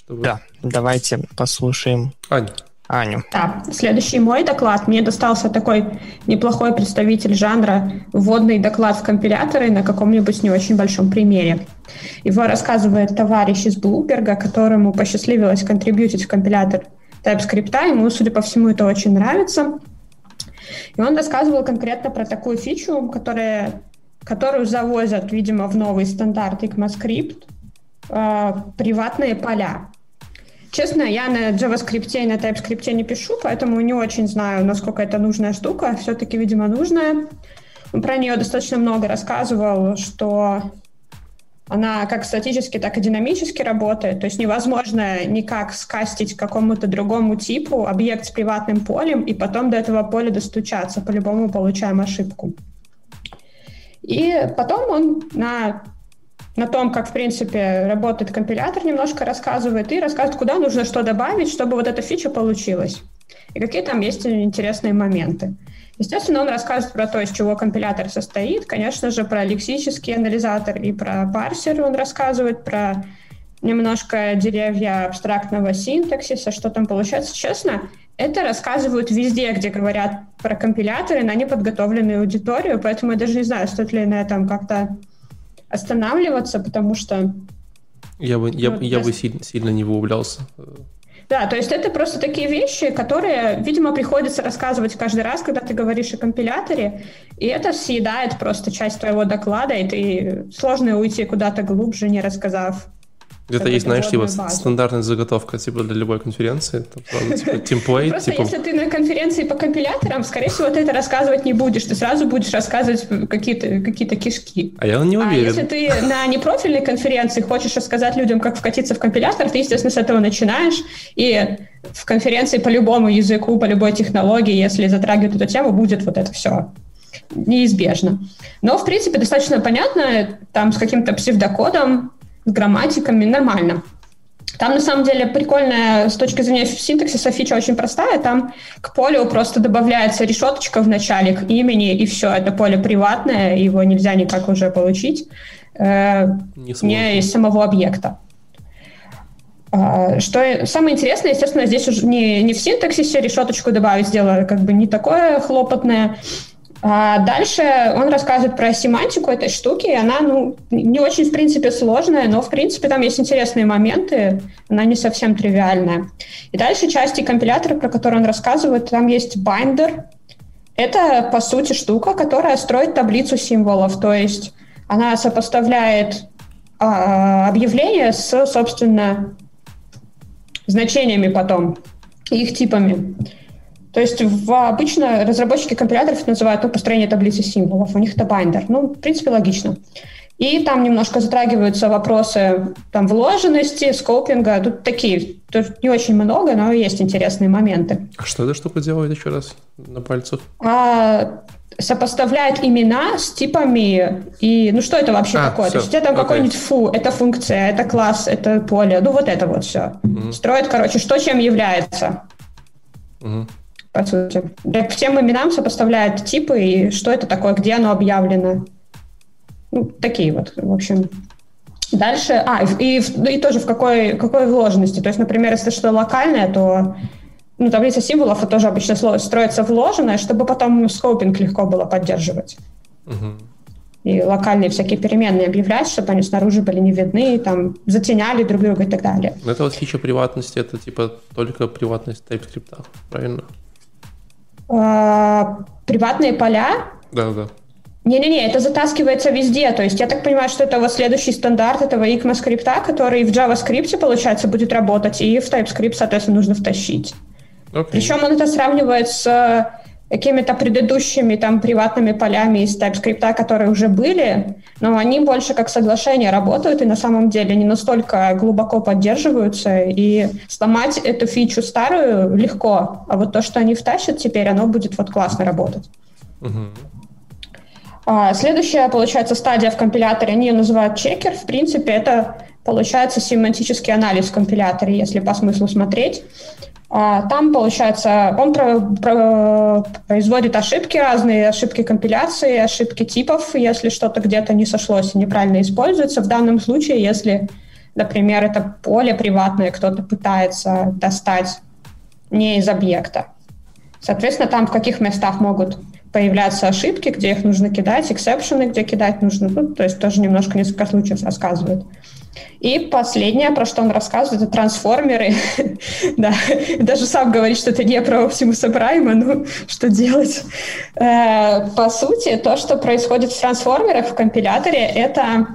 Чтобы... Да, давайте послушаем. Ань, Аню. Да, следующий мой доклад. Мне достался такой неплохой представитель жанра вводный доклад в компиляторы на каком-нибудь не очень большом примере. Его рассказывает товарищ из Блумберга, которому посчастливилось контрибьютить в компилятор TypeScript. Ему, судя по всему, это очень нравится. И он рассказывал конкретно про такую фичу, которая, которую завозят, видимо, в новый стандарт ECMAScript, э, приватные поля. Честно, я на JavaScript и на TypeScript не пишу, поэтому не очень знаю, насколько это нужная штука. Все-таки, видимо, нужная. Про нее достаточно много рассказывал, что она как статически, так и динамически работает. То есть невозможно никак скастить какому-то другому типу объект с приватным полем и потом до этого поля достучаться. По-любому получаем ошибку. И потом он на на том, как, в принципе, работает компилятор, немножко рассказывает и рассказывает, куда нужно что добавить, чтобы вот эта фича получилась. и какие там есть интересные моменты. Естественно, он рассказывает про то, из чего компилятор состоит. Конечно же, про лексический анализатор и про парсер он рассказывает, про немножко деревья абстрактного синтаксиса, что там получается. Честно, это рассказывают везде, где говорят про компиляторы на неподготовленную аудиторию, поэтому я даже не знаю, стоит ли на этом как-то останавливаться, потому что... Я бы, я, ну, я бы сильно, сильно не выублялся. Да, то есть это просто такие вещи, которые, видимо, приходится рассказывать каждый раз, когда ты говоришь о компиляторе, и это съедает просто часть твоего доклада, и ты сложно уйти куда-то глубже, не рассказав где-то есть, знаешь, типа база. стандартная заготовка типа для любой конференции, там, типа (laughs) темплейт. Просто типа... если ты на конференции по компиляторам, скорее всего, ты это рассказывать не будешь, ты сразу будешь рассказывать какие-то какие кишки. А я не уверен. А если ты на непрофильной конференции хочешь рассказать людям, как вкатиться в компилятор, ты, естественно, с этого начинаешь, и в конференции по любому языку, по любой технологии, если затрагивать эту тему, будет вот это все неизбежно. Но, в принципе, достаточно понятно, там с каким-то псевдокодом грамматиками нормально. Там, на самом деле, прикольная с точки зрения синтаксиса фича очень простая. Там к полю просто добавляется решеточка в начале к имени, и все, это поле приватное, его нельзя никак уже получить э, не, не из самого объекта. А, что самое интересное, естественно, здесь уже не, не в синтаксисе решеточку добавить, дело как бы не такое хлопотное, а дальше он рассказывает про семантику этой штуки, и она, ну, не очень, в принципе, сложная, но, в принципе, там есть интересные моменты, она не совсем тривиальная. И дальше части компилятора, про которые он рассказывает, там есть binder. Это, по сути, штука, которая строит таблицу символов, то есть она сопоставляет а, объявления с, собственно, значениями потом, их типами. То есть в, обычно разработчики компиляторов называют ну, построение таблицы символов, у них это binder. Ну, в принципе, логично. И там немножко затрагиваются вопросы там, вложенности, scoping а. Тут такие, тут не очень много, но есть интересные моменты. А что эта штука делает еще раз на пальцах? А, сопоставляет имена с типами и ну что это вообще а, такое? Все. То есть это okay. какой-нибудь foo, это функция, это класс, это поле, ну вот это вот все. Угу. Строит, короче, что чем является. Угу по сути. К тем именам сопоставляют типы и что это такое, где оно объявлено. Ну, такие вот, в общем. Дальше, а, и, и тоже в какой, какой вложенности. То есть, например, если что локальное, то ну, таблица символов это тоже обычно строится вложенное, чтобы потом скопинг легко было поддерживать. Угу. И локальные всякие переменные объявлять, чтобы они снаружи были не видны, там, затеняли друг друга и так далее. Но это вот фича приватности, это типа только приватность TypeScript, правильно? Э, приватные поля. Да, да. Не-не-не, это затаскивается везде. То есть я так понимаю, что это вот следующий стандарт этого ECMAScript, который в JavaScript, получается, будет работать, и в TypeScript, соответственно, нужно втащить. Okay. Причем он это сравнивает с какими-то предыдущими там приватными полями из TypeScript, которые уже были, но они больше как соглашение работают и на самом деле не настолько глубоко поддерживаются, и сломать эту фичу старую легко, а вот то, что они втащат теперь, оно будет вот классно работать. Uh-huh. А, следующая, получается, стадия в компиляторе, они ее называют чекер, в принципе, это получается семантический анализ в компиляторе, если по смыслу смотреть. А, там, получается, он про, про, производит ошибки разные, ошибки компиляции, ошибки типов, если что-то где-то не сошлось и неправильно используется. В данном случае, если, например, это поле приватное, кто-то пытается достать не из объекта. Соответственно, там в каких местах могут появляться ошибки, где их нужно кидать, эксепшены, где кидать нужно. Ну, то есть тоже немножко несколько случаев рассказывает. И последнее, про что он рассказывает, это трансформеры. (laughs) да, даже сам говорит, что это не про Optimus Prime, ну, что делать? Э, по сути, то, что происходит в трансформерах в компиляторе, это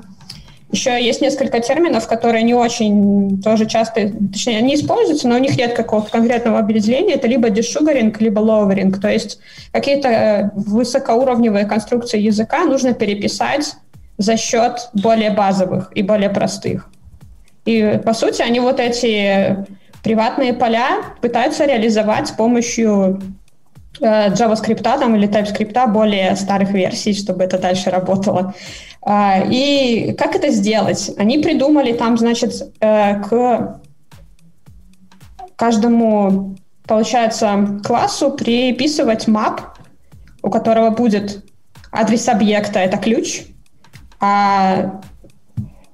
еще есть несколько терминов, которые не очень тоже часто, точнее, они используются, но у них нет какого-то конкретного определения. Это либо дешугаринг, либо ловеринг. То есть какие-то э, высокоуровневые конструкции языка нужно переписать за счет более базовых и более простых. И, по сути, они вот эти приватные поля пытаются реализовать с помощью э, JavaScript там, или TypeScript более старых версий, чтобы это дальше работало. Э, и как это сделать? Они придумали там, значит, э, к каждому получается, классу приписывать map, у которого будет адрес объекта, это ключ, а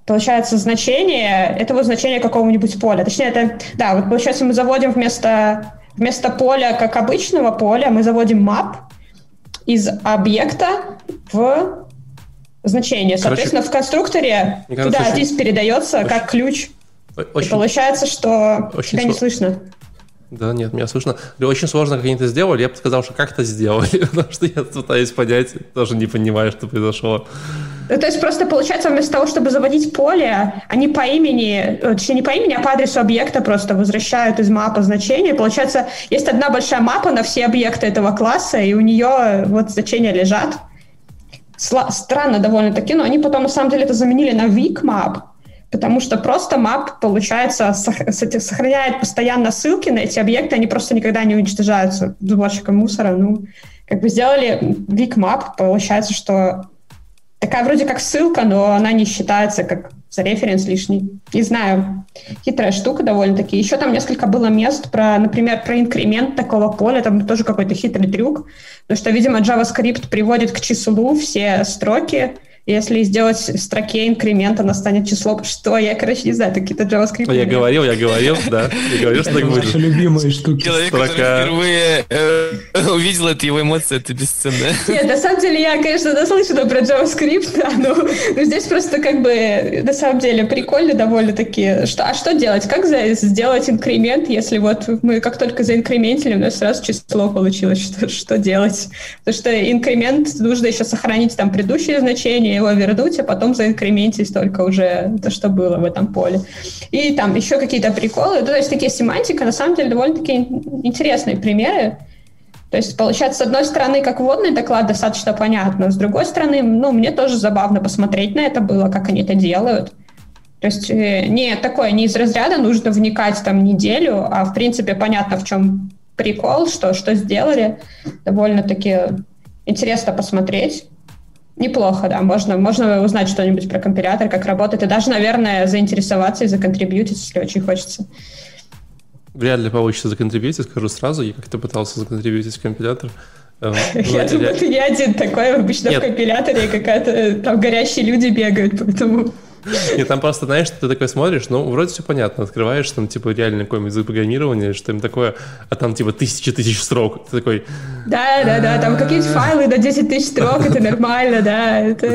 получается значение этого значения какого-нибудь поля. Точнее, это, да, вот получается мы заводим вместо, вместо поля, как обычного поля, мы заводим map из объекта в значение. Соответственно, Короче, в конструкторе туда адрес передается очень, как ключ. Очень, И получается, что очень тебя не слышно. Да, нет, меня слышно. Очень сложно, как они это сделали. Я бы сказал, что как это сделали, (laughs) потому что я пытаюсь понять, тоже не понимаю, что произошло. Ну, то есть просто получается, вместо того, чтобы заводить поле, они по имени, э, точнее не по имени, а по адресу объекта просто возвращают из мапы значения. Получается, есть одна большая мапа на все объекты этого класса, и у нее вот значения лежат. Странно довольно-таки, но они потом на самом деле это заменили на weak map, потому что просто map, получается, сохраняет постоянно ссылки на эти объекты, они просто никогда не уничтожаются сборщиком мусора. Ну, как бы сделали weak map, получается, что такая вроде как ссылка, но она не считается как за референс лишний. Не знаю, хитрая штука довольно-таки. Еще там несколько было мест про, например, про инкремент такого поля, там тоже какой-то хитрый трюк, потому что, видимо, JavaScript приводит к числу все строки, если сделать в строке инкремент, она станет числом. Что? Я, короче, не знаю, какие-то JavaScript. Я говорил, я говорил, да. Я говорил, что так будет. Любимые штуки. Человек, который впервые э, увидел это, его эмоции, это бесценно. Нет, на самом деле, я, конечно, наслышана про JavaScript, да, но здесь просто как бы, на самом деле, прикольно довольно-таки. Что, а что делать? Как сделать инкремент, если вот мы как только заинкрементили, у нас сразу число получилось? Что, что делать? Потому что инкремент нужно еще сохранить там предыдущее значение, его вернуть, а потом заинкрементить только уже то, что было в этом поле. И там еще какие-то приколы. То есть такие семантика, на самом деле, довольно-таки интересные примеры. То есть, получается, с одной стороны, как вводный доклад достаточно понятно, с другой стороны, ну, мне тоже забавно посмотреть на это было, как они это делают. То есть э, не такое, не из разряда нужно вникать там неделю, а в принципе понятно, в чем прикол, что, что сделали. Довольно-таки интересно посмотреть. Неплохо, да. Можно, можно узнать что-нибудь про компилятор, как работает, и даже, наверное, заинтересоваться и законтрибьютить, если очень хочется. Вряд ли получится законтрибьютить, скажу сразу. Я как-то пытался законтрибьютить компилятор. (laughs) Эм, Я думаю, ты не один такой. Обычно в компиляторе какая-то там горящие люди бегают, поэтому... (laughs) Нет, там просто, знаешь, ты такой смотришь, ну, вроде все понятно, открываешь, там, типа, реально какой-нибудь язык программирования, что там такое, а там, типа, тысячи тысяч строк. Ты такой... Да, да, да, там какие-то файлы до 10 тысяч строк, это нормально, да, это,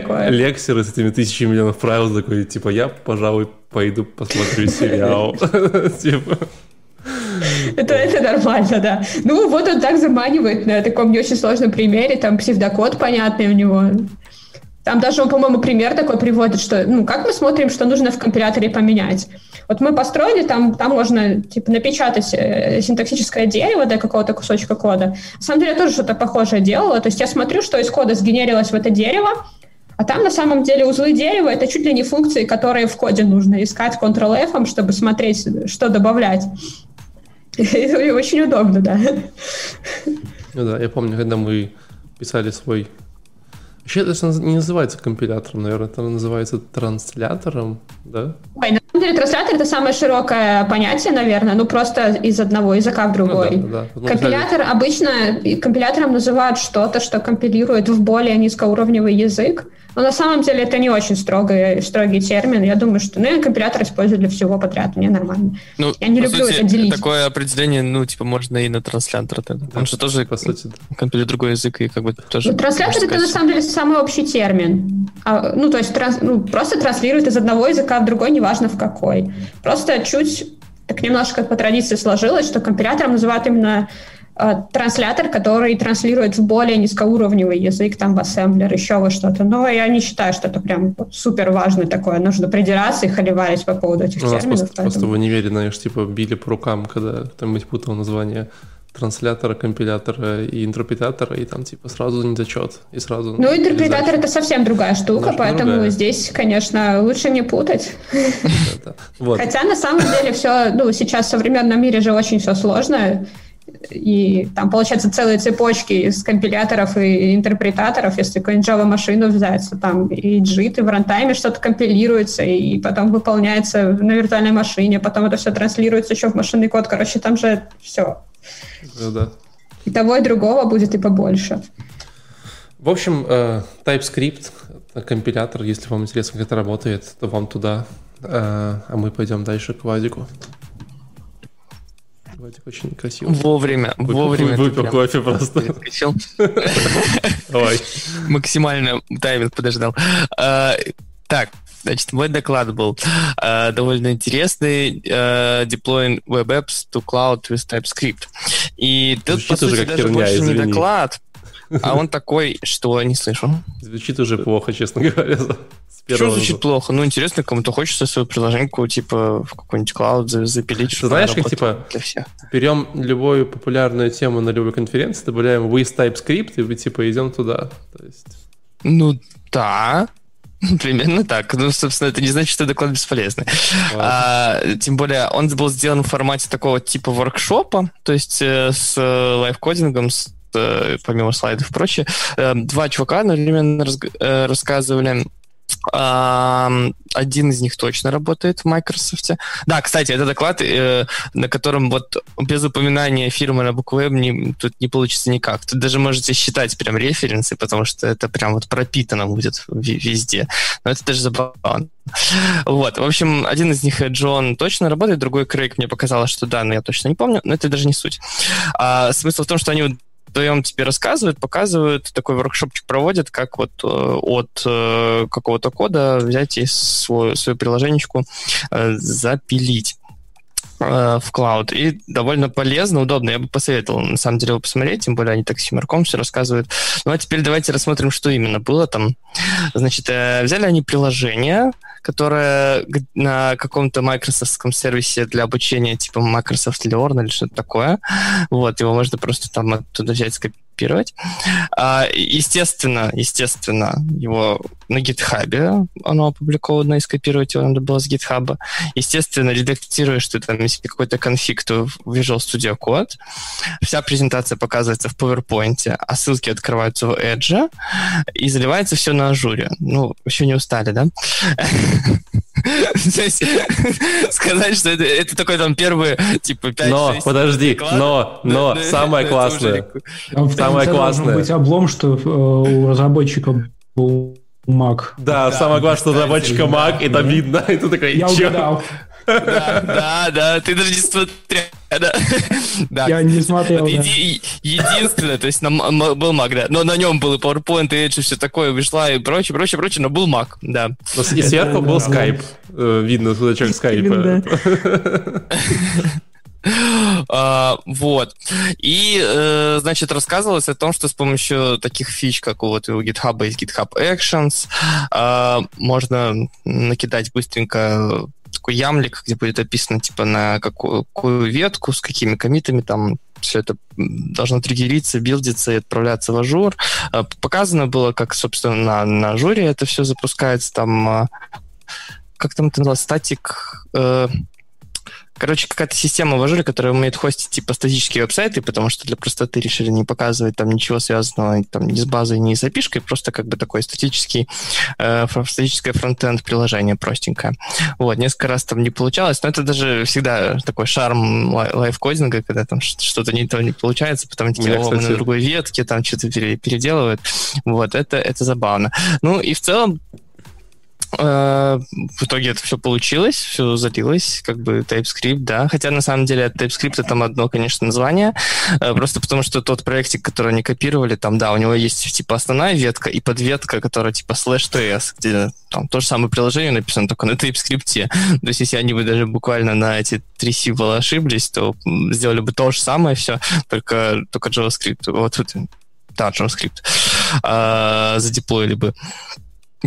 такое. Лексеры с этими тысячами миллионов правил, такой, типа, я, пожалуй, пойду посмотрю сериал. (laughs) Типа... Это, это нормально, да. Ну, вот он так заманивает на таком не очень сложном примере, там псевдокод понятный у него. Там даже он, по-моему, пример такой приводит, что, ну, как мы смотрим, что нужно в компиляторе поменять. Вот мы построили, там, там можно, типа, напечатать э, синтаксическое дерево до какого-то кусочка кода. На самом деле я тоже что-то похожее делала. То есть я смотрю, что из кода сгенерилось в это дерево, а там на самом деле узлы дерева — это чуть ли не функции, которые в коде нужно искать Ctrl-F, чтобы смотреть, что добавлять. (laughs) И очень удобно, да. Ну да, я помню, когда мы писали свой Вообще это не называется компилятором, наверное, это называется транслятором, да? Ой, на самом деле транслятор это самое широкое понятие, наверное, ну просто из одного языка в другой. Ну, да, да. Компилятор обычно компилятором называют что-то, что компилирует в более низкоуровневый язык, но на самом деле это не очень строгий, строгий термин. Я думаю, что ну, компилятор используют для всего подряд. Мне нормально. Ну, я не люблю сути, это делить. Такое определение, ну, типа, можно и на транслятор тогда. Да, Потому что тоже, по сути, да. компилирует другой язык и как бы тоже... Ну, транслятор это на самом деле самый общий термин. А, ну, то есть транс, ну, просто транслирует из одного языка в другой, неважно в какой. Просто чуть так немножко по традиции сложилось, что компилятором называют именно Э, транслятор, который транслирует в более низкоуровневый язык, там в ассемблер, еще во что-то. Но я не считаю, что это прям супер важно такое. Нужно придираться и холиварить по поводу этих У терминов. Нас просто, поэтому... просто в универе, знаешь, типа били по рукам, когда кто-нибудь путал название транслятора, компилятора и интерпретатора, и там типа сразу недочет. И сразу, ну, интерпретатор это совсем другая штука, поэтому другая. здесь, конечно, лучше не путать. Хотя на самом деле все, ну, сейчас в современном мире же очень все сложно и там получается целые цепочки из компиляторов и интерпретаторов, если какую-нибудь Java-машину взять, то там и JIT, и в рантайме что-то компилируется, и потом выполняется на виртуальной машине, потом это все транслируется еще в машинный код, короче, там же все. Да, да. И того, и другого будет и побольше. В общем, э, TypeScript, компилятор, если вам интересно, как это работает, то вам туда, э, а мы пойдем дальше к Вадику. Вадик очень красиво. Вовремя, Вы, вовремя. Выпил кофе просто. Давай. (laughs) Максимально тайминг подождал. Так, Значит, мой доклад был э, довольно интересный. Э, deploying web apps to cloud with TypeScript. И тут, по сути, даже херня, больше извини. не доклад, а он (laughs) такой, что не слышу. Звучит уже плохо, честно говоря. Что звучит плохо? Ну, интересно, кому-то хочется свою приложеньку, типа, в какой-нибудь клауд запилить. Ты знаешь, как, типа, для всех. берем любую популярную тему на любой конференции, добавляем with TypeScript, и, типа, идем туда. То есть... Ну, да. (laughs) Примерно так. Ну, собственно, это не значит, что доклад бесполезный. А, тем более, он был сделан в формате такого типа воркшопа, то есть э, с лайфкодингом, с э, помимо слайдов и прочее. Э, два чувака одновременно э, рассказывали один из них точно работает в Microsoft. Да, кстати, это доклад, э, на котором вот без упоминания фирмы на букву М не, тут не получится никак. Тут даже можете считать прям референсы, потому что это прям вот пропитано будет везде. Но это даже забавно. Вот, в общем, один из них, Джон, точно работает, другой Крейг мне показалось, что да, но я точно не помню, но это даже не суть. А, смысл в том, что они вдвоем тебе рассказывают, показывают, такой воркшопчик проводят, как вот э, от э, какого-то кода взять и свою, свою приложеничку э, запилить в клауд. И довольно полезно, удобно. Я бы посоветовал, на самом деле, его посмотреть, тем более они так с юморком все рассказывают. Ну, а теперь давайте рассмотрим, что именно было там. Значит, взяли они приложение, которая на каком-то майкрософтском сервисе для обучения типа Microsoft Learn или что-то такое. Вот, его можно просто там оттуда взять, скопировать копировать. А, естественно, естественно, его на GitHub оно опубликовано, и скопировать его надо было с GitHub. Естественно, редактируешь что там, если какой-то конфиг, то в Visual Studio Code. Вся презентация показывается в PowerPoint, а ссылки открываются в Edge, и заливается все на ажуре. Ну, еще не устали, да? (laughs) (laughs) То есть (laughs) сказать, что это, это такой там первый, типа, 5 Но, подожди, но, но, самое классное, самое классное. быть облом, что э, у разработчика был Mac. Да, самое главное, что у разработчика Mac, и там видно, (laughs) и ты такой, Я угадал. Да, да, да, ты даже не смотрел. Да. Я не смотрел, вот, да. еди, Единственное, то есть на, был Mac, да, но на нем был и PowerPoint, и Edge, и все такое, вышла и прочее, прочее, прочее, но был Mac, да. И сверху был Skype, э, видно значок Skype. (laughs) А, вот. И, э, значит, рассказывалось о том, что с помощью таких фич, как у, вот, у GitHub есть GitHub Actions, э, можно накидать быстренько такой ямлик, где будет описано, типа, на какую, ветку, с какими коммитами там все это должно триггериться, билдиться и отправляться в Azure. Э, показано было, как, собственно, на, на Azure е это все запускается. Там, э, как там это называлось, static... Э, Короче, какая-то система в Azure е, которая умеет хостить типа статические веб-сайты, потому что для простоты решили не показывать там ничего связанного там, ни с базой, ни с API, просто как бы такой статический, э, статическое фронтенд приложение простенькое. Вот, несколько раз там не получалось, но это даже всегда такой шарм лайфкодинга, когда там что-то не то не получается, потом тебе кстати... на другой ветке там что-то переделывают. Вот, это, это забавно. Ну и в целом в итоге это все получилось, все залилось, как бы TypeScript, да. Хотя на самом деле от TypeScript там одно, конечно, название. Э, просто потому что тот проектик, который они копировали, там, да, у него есть типа основная ветка и подветка, которая типа slash TS, где там то же самое приложение написано только на TypeScript. То есть если они бы даже буквально на эти три символа ошиблись, то сделали бы то же самое все, только, только JavaScript. Вот тут, да, JavaScript. А, задеплоили бы.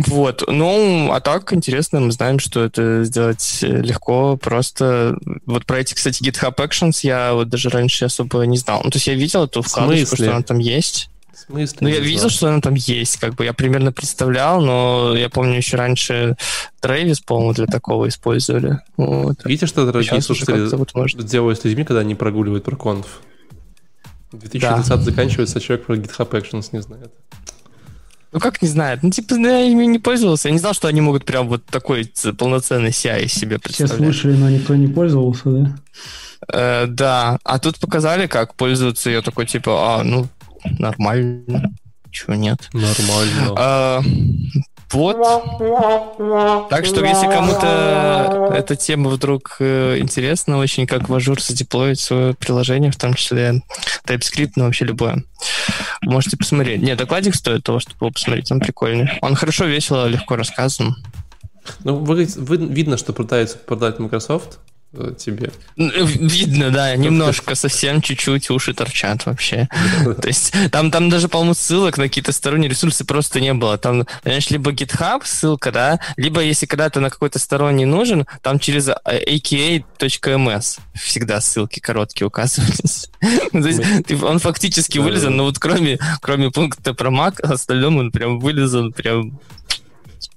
Вот, ну, а так интересно, мы знаем, что это сделать легко, просто. Вот про эти, кстати, GitHub Actions я вот даже раньше особо не знал. Ну, то есть я видел эту вкладочку, что она там есть. В смысле? Ну, я видел, что она там есть, как бы я примерно представлял, но я помню еще раньше Travis, по-моему, для такого использовали. Вот. Видите, что, дорогие слушатели, вот делают с людьми, когда они прогуливают про конф? 2020 да. заканчивается, а человек про GitHub Actions не знает. Ну как не знает? Ну типа я ими не пользовался. Я не знал, что они могут прям вот такой полноценный CI себе представлять. Все слышали, но никто не пользовался, да? Э, да. А тут показали, как пользоваться. Я такой типа, а, ну, нормально. Чего нет? Нормально. А, вот. Так что, если кому-то эта тема вдруг э, интересна, очень как в Azure задеплоить свое приложение, в том числе TypeScript, ну вообще любое, можете посмотреть. Нет, докладик стоит того, чтобы его посмотреть, он прикольный. Он хорошо, весело, легко рассказан. Ну, вы, вы, видно, что пытается продать Microsoft, тебе. Видно, да, немножко, совсем чуть-чуть уши торчат вообще. (laughs) То есть там, там даже, по-моему, ссылок на какие-то сторонние ресурсы просто не было. Там, знаешь, либо GitHub ссылка, да, либо если когда-то на какой-то сторонний нужен, там через aka.ms всегда ссылки короткие указывались. (laughs) То есть он фактически вылизан, но вот кроме, кроме пункта про Mac, остальном он прям вылезан прям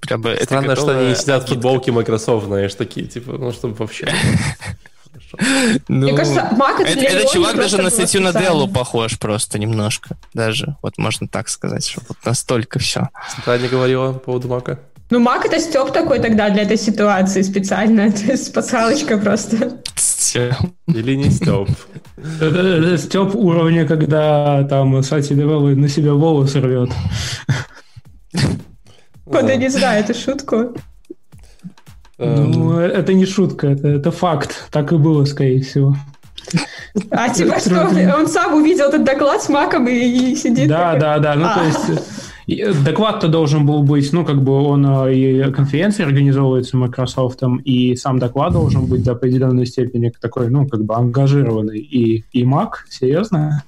Прям бы Странно, это что они не сидят в футболке Microsoft, знаешь, такие, типа, ну, чтобы вообще... (laughs) Ну, Мне кажется, Mac это, это чувак даже на статью на Делу похож просто немножко. Даже, вот можно так сказать, что вот настолько все. Центральный говорила по поводу Мака. Ну, Мак это Степ такой тогда для этой ситуации специально. (laughs) То есть пасхалочка просто. Или не Степ. Степ уровня, когда там Сати Девеллы на себя волосы рвет. (laughs) Вот я не знаю, это шутку. Ну, это не шутка, это, это факт. Так и было, скорее всего. А типа что, он сам увидел этот доклад с маком и, и сидит? Да, да, да. Ну, а. то есть Э, доклад-то должен был быть, ну, как бы он э, и конференция организовывается Microsoft, и сам доклад должен быть до определенной степени такой, ну, как бы ангажированный. И, и Mac, серьезно?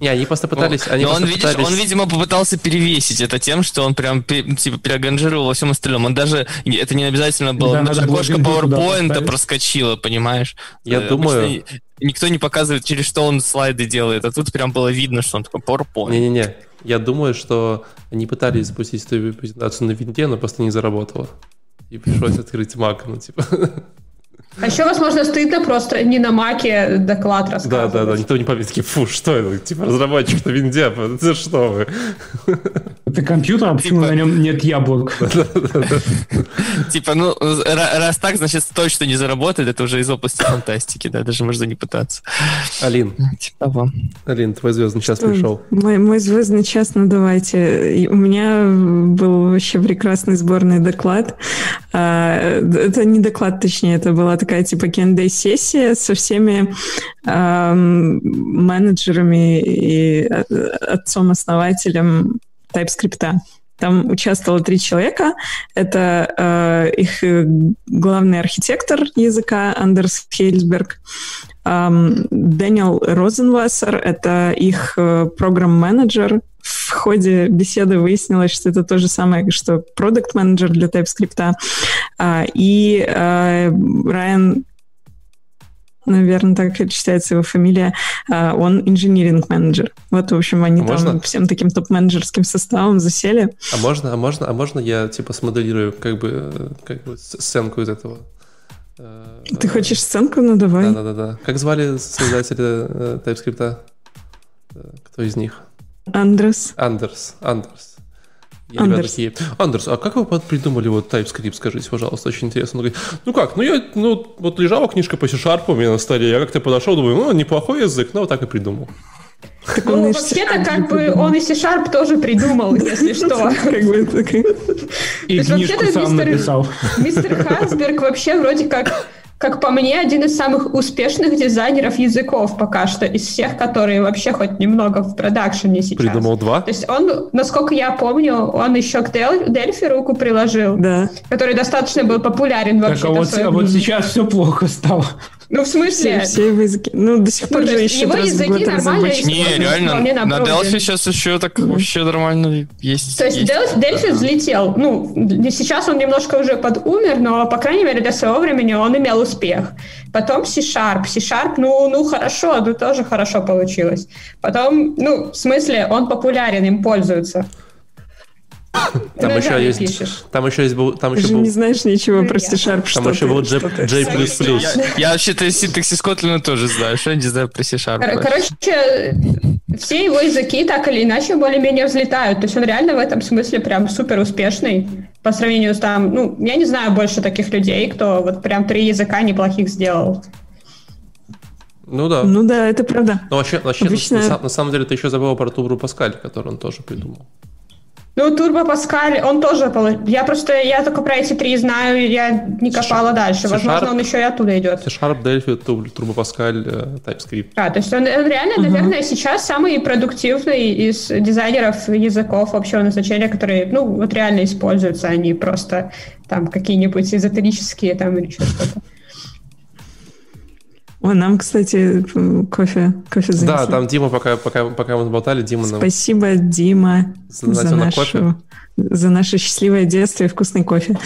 Не, они просто пытались... Они Но просто он, видишь, он, видимо, попытался перевесить это тем, что он прям типа переангажировал во всем остальном. Он даже... Это не обязательно было... Да, даже окошко PowerPoint проскочило, понимаешь? Я э, думаю... Никто не показывает, через что он слайды делает, а тут прям было видно, что он такой PowerPoint. Не-не-не, я думаю, что они пытались запустить эту презентацию на винде, но просто не заработало. И пришлось открыть Mac, ну типа... (laughs) А еще, возможно, стыдно просто не на маке доклад рассказывать. Да, да, да, никто не помнит, такие, фу, что это? Типа разработчик на винде, это что вы? Это компьютер, а почему типа на нем нет яблок? (laughs) Типа, ну, раз так, значит, точно не заработает, это уже из области фантастики, да, даже можно не пытаться. Алин. Типа Алин, твой звездный час пришел. Мой, мой звездный час, ну давайте. У меня был вообще прекрасный сборный доклад. А, это не доклад, точнее, это была такая типа кендей сессия со всеми менеджерами и э, отцом-основателем TypeScript. Там участвовало три человека. Это э, их главный архитектор языка Андерс Хейльсберг, эм, Дэниел Розенвассер, это их э, программ-менеджер. В ходе беседы выяснилось, что это то же самое, что продукт-менеджер для TypeScript. Э, и э, Райан наверное, так читается его фамилия, а, он инжиниринг-менеджер. Вот, в общем, они а там можно? всем таким топ-менеджерским составом засели. А можно, а можно, а можно я, типа, смоделирую как бы, как бы сценку из этого? Ты хочешь сценку? Ну, давай. Да-да-да. Как звали создателя э, TypeScript? Э, кто из них? Андрес. Андерс. Андерс. И Андерс. такие, Андерс, а как вы придумали вот TypeScript, скажите, пожалуйста, очень интересно. Он говорит, ну как, ну я, ну вот лежала книжка по C-Sharp у меня на столе, я как-то подошел, думаю, ну неплохой язык, ну вот так и придумал. Ну, вообще-то, как бы, он и C-Sharp тоже придумал, если что. (laughs) И книжку сам написал. Мистер Хансберг вообще вроде как как по мне, один из самых успешных дизайнеров языков пока что, из всех, которые вообще хоть немного в продакшене сейчас. Придумал два? То есть он, насколько я помню, он еще к Дельфи руку приложил, да. который достаточно был популярен вообще. Так, а вот, а вот сейчас все плохо стало. Ну, в смысле? Все, все его языки. Ну, до сих пор ну, же еще его языки нормально Не, реально, на Delphi сейчас еще так вообще нормально есть. То есть Delphi взлетел. Ну, сейчас он немножко уже подумер, но, по крайней мере, для своего времени он имел успех. Потом C-Sharp. C-Sharp, ну, ну, хорошо, ну, тоже хорошо получилось. Потом, ну, в смысле, он популярен, им пользуются. Там еще есть, там еще есть был, там Ты еще же был. не знаешь ничего про C-Sharp. Там еще был J++. Я, я вообще-то синтаксис Kotlin тоже знаю, что я не знаю про C-Sharp. Короче, все его языки так или иначе более-менее взлетают. То есть он реально в этом смысле прям супер успешный по сравнению с там, ну, я не знаю больше таких людей, кто вот прям три языка неплохих сделал. Ну да. Ну да, это правда. Но вообще, вообще Обычно... на, на самом деле ты еще забыл про Турбо Паскаль, который он тоже придумал. Ну, Турбо Паскаль, он тоже... Я просто, я только про эти три знаю, я не копала дальше. C-Sharp, Возможно, он еще и оттуда идет. C-Sharp, Delphi, Turbo Pascal, э, TypeScript. А, то есть он, он реально, uh-huh. наверное, сейчас самый продуктивный из дизайнеров языков общего назначения, которые, ну, вот реально используются, а не просто там какие-нибудь эзотерические там или что-то. О, нам, кстати, кофе, кофе занесли. Да, там Дима, пока, пока, пока мы болтали, Дима нам... Спасибо, Дима, за, за, нашу, кофе. за наше счастливое детство и вкусный кофе.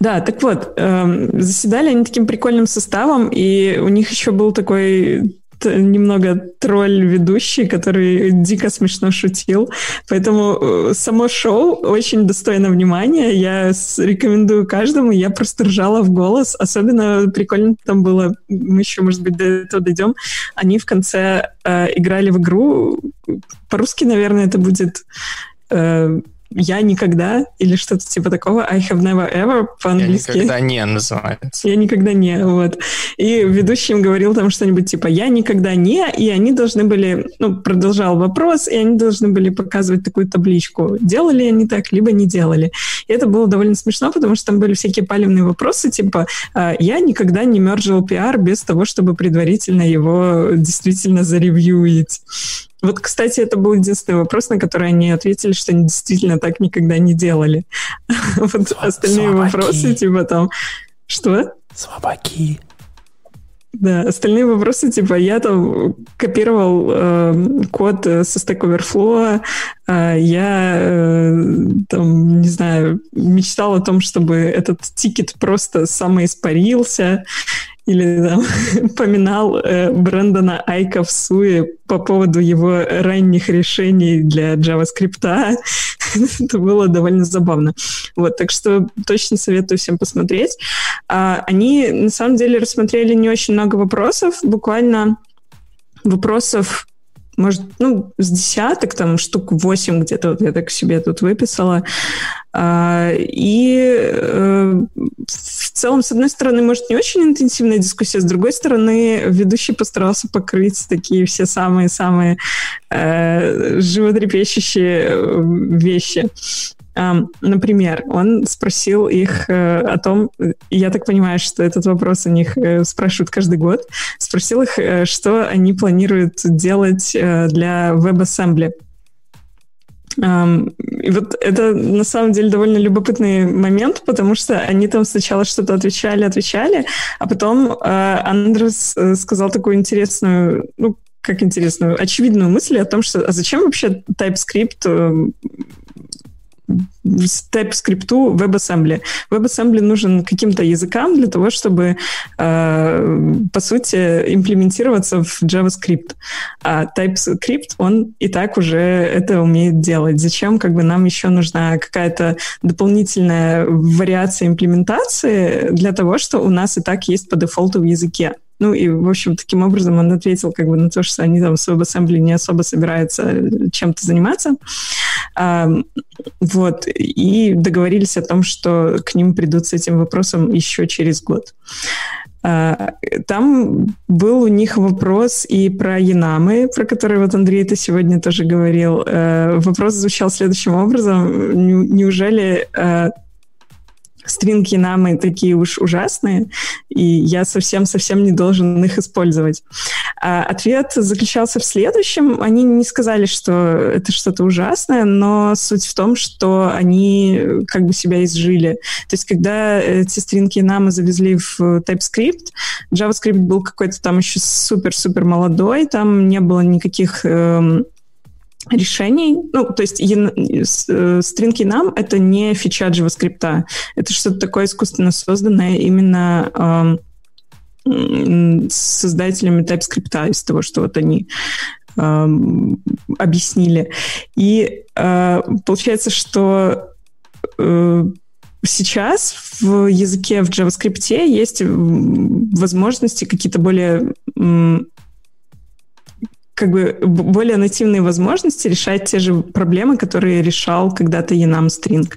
Да, так вот, э, заседали они таким прикольным составом, и у них еще был такой немного тролль-ведущий, который дико смешно шутил. Поэтому э, само шоу очень достойно внимания. Я рекомендую каждому. Я просто ржала в голос. Особенно прикольно там было, мы еще, может быть, до этого дойдем. Они в конце э, играли в игру. По-русски, наверное, это будет... Э, я никогда или что-то типа такого. I have never ever по-английски. Я никогда не называется. Я никогда не, вот. И ведущий им говорил там что-нибудь типа я никогда не, и они должны были, ну, продолжал вопрос, и они должны были показывать такую табличку, делали они так, либо не делали. И это было довольно смешно, потому что там были всякие палевные вопросы, типа «А, я никогда не мержил пиар без того, чтобы предварительно его действительно заревьюить. Вот, кстати, это был единственный вопрос, на который они ответили, что они действительно так никогда не делали. (laughs) Вот остальные вопросы, типа там... Что? Слабаки. Да, остальные вопросы, типа, я там копировал э, код со Stack Overflow, э, я э, там, не знаю, мечтал о том, чтобы этот тикет просто самоиспарился, или там, (laughs) поминал э, Брэндона Айка в Суе по поводу его ранних решений для JavaScript. (laughs) Это было довольно забавно. Вот, так что точно советую всем посмотреть. А, они, на самом деле, рассмотрели не очень много вопросов, буквально вопросов может, ну, с десяток, там, штук восемь где-то вот я так себе тут выписала. А, и э, в целом, с одной стороны, может, не очень интенсивная дискуссия, с другой стороны, ведущий постарался покрыть такие все самые-самые э, животрепещущие э, вещи. Например, он спросил их э, о том, я так понимаю, что этот вопрос у них э, спрашивают каждый год, спросил их, э, что они планируют делать для WebAssembly. И вот это на самом деле довольно любопытный момент, потому что они там сначала что-то отвечали, отвечали, а потом Андрес сказал такую интересную, ну, как интересную, очевидную мысль о том, что а зачем вообще TypeScript TypeScript WebAssembly. WebAssembly нужен каким-то языкам для того, чтобы, э, по сути, имплементироваться в JavaScript. А TypeScript, он и так уже это умеет делать. Зачем как бы нам еще нужна какая-то дополнительная вариация имплементации для того, что у нас и так есть по дефолту в языке? Ну и, в общем, таким образом он ответил как бы на то, что они там в WebAssembly не особо собираются чем-то заниматься. А, вот. И договорились о том, что к ним придут с этим вопросом еще через год. А, там был у них вопрос и про Янамы, про которые вот Андрей ты сегодня тоже говорил. А, вопрос звучал следующим образом. Неужели а, стринги намы такие уж ужасные, и я совсем-совсем не должен их использовать. А ответ заключался в следующем. Они не сказали, что это что-то ужасное, но суть в том, что они как бы себя изжили. То есть, когда эти стринги намы завезли в TypeScript, JavaScript был какой-то там еще супер-супер молодой, там не было никаких эм, решений. Ну, то есть стринги нам — это не фича JavaScript. Это что-то такое искусственно созданное именно э, создателями TypeScript из того, что вот они э, объяснили. И э, получается, что э, сейчас в языке в JavaScript есть возможности какие-то более как бы более нативные возможности решать те же проблемы, которые решал когда-то Enum String.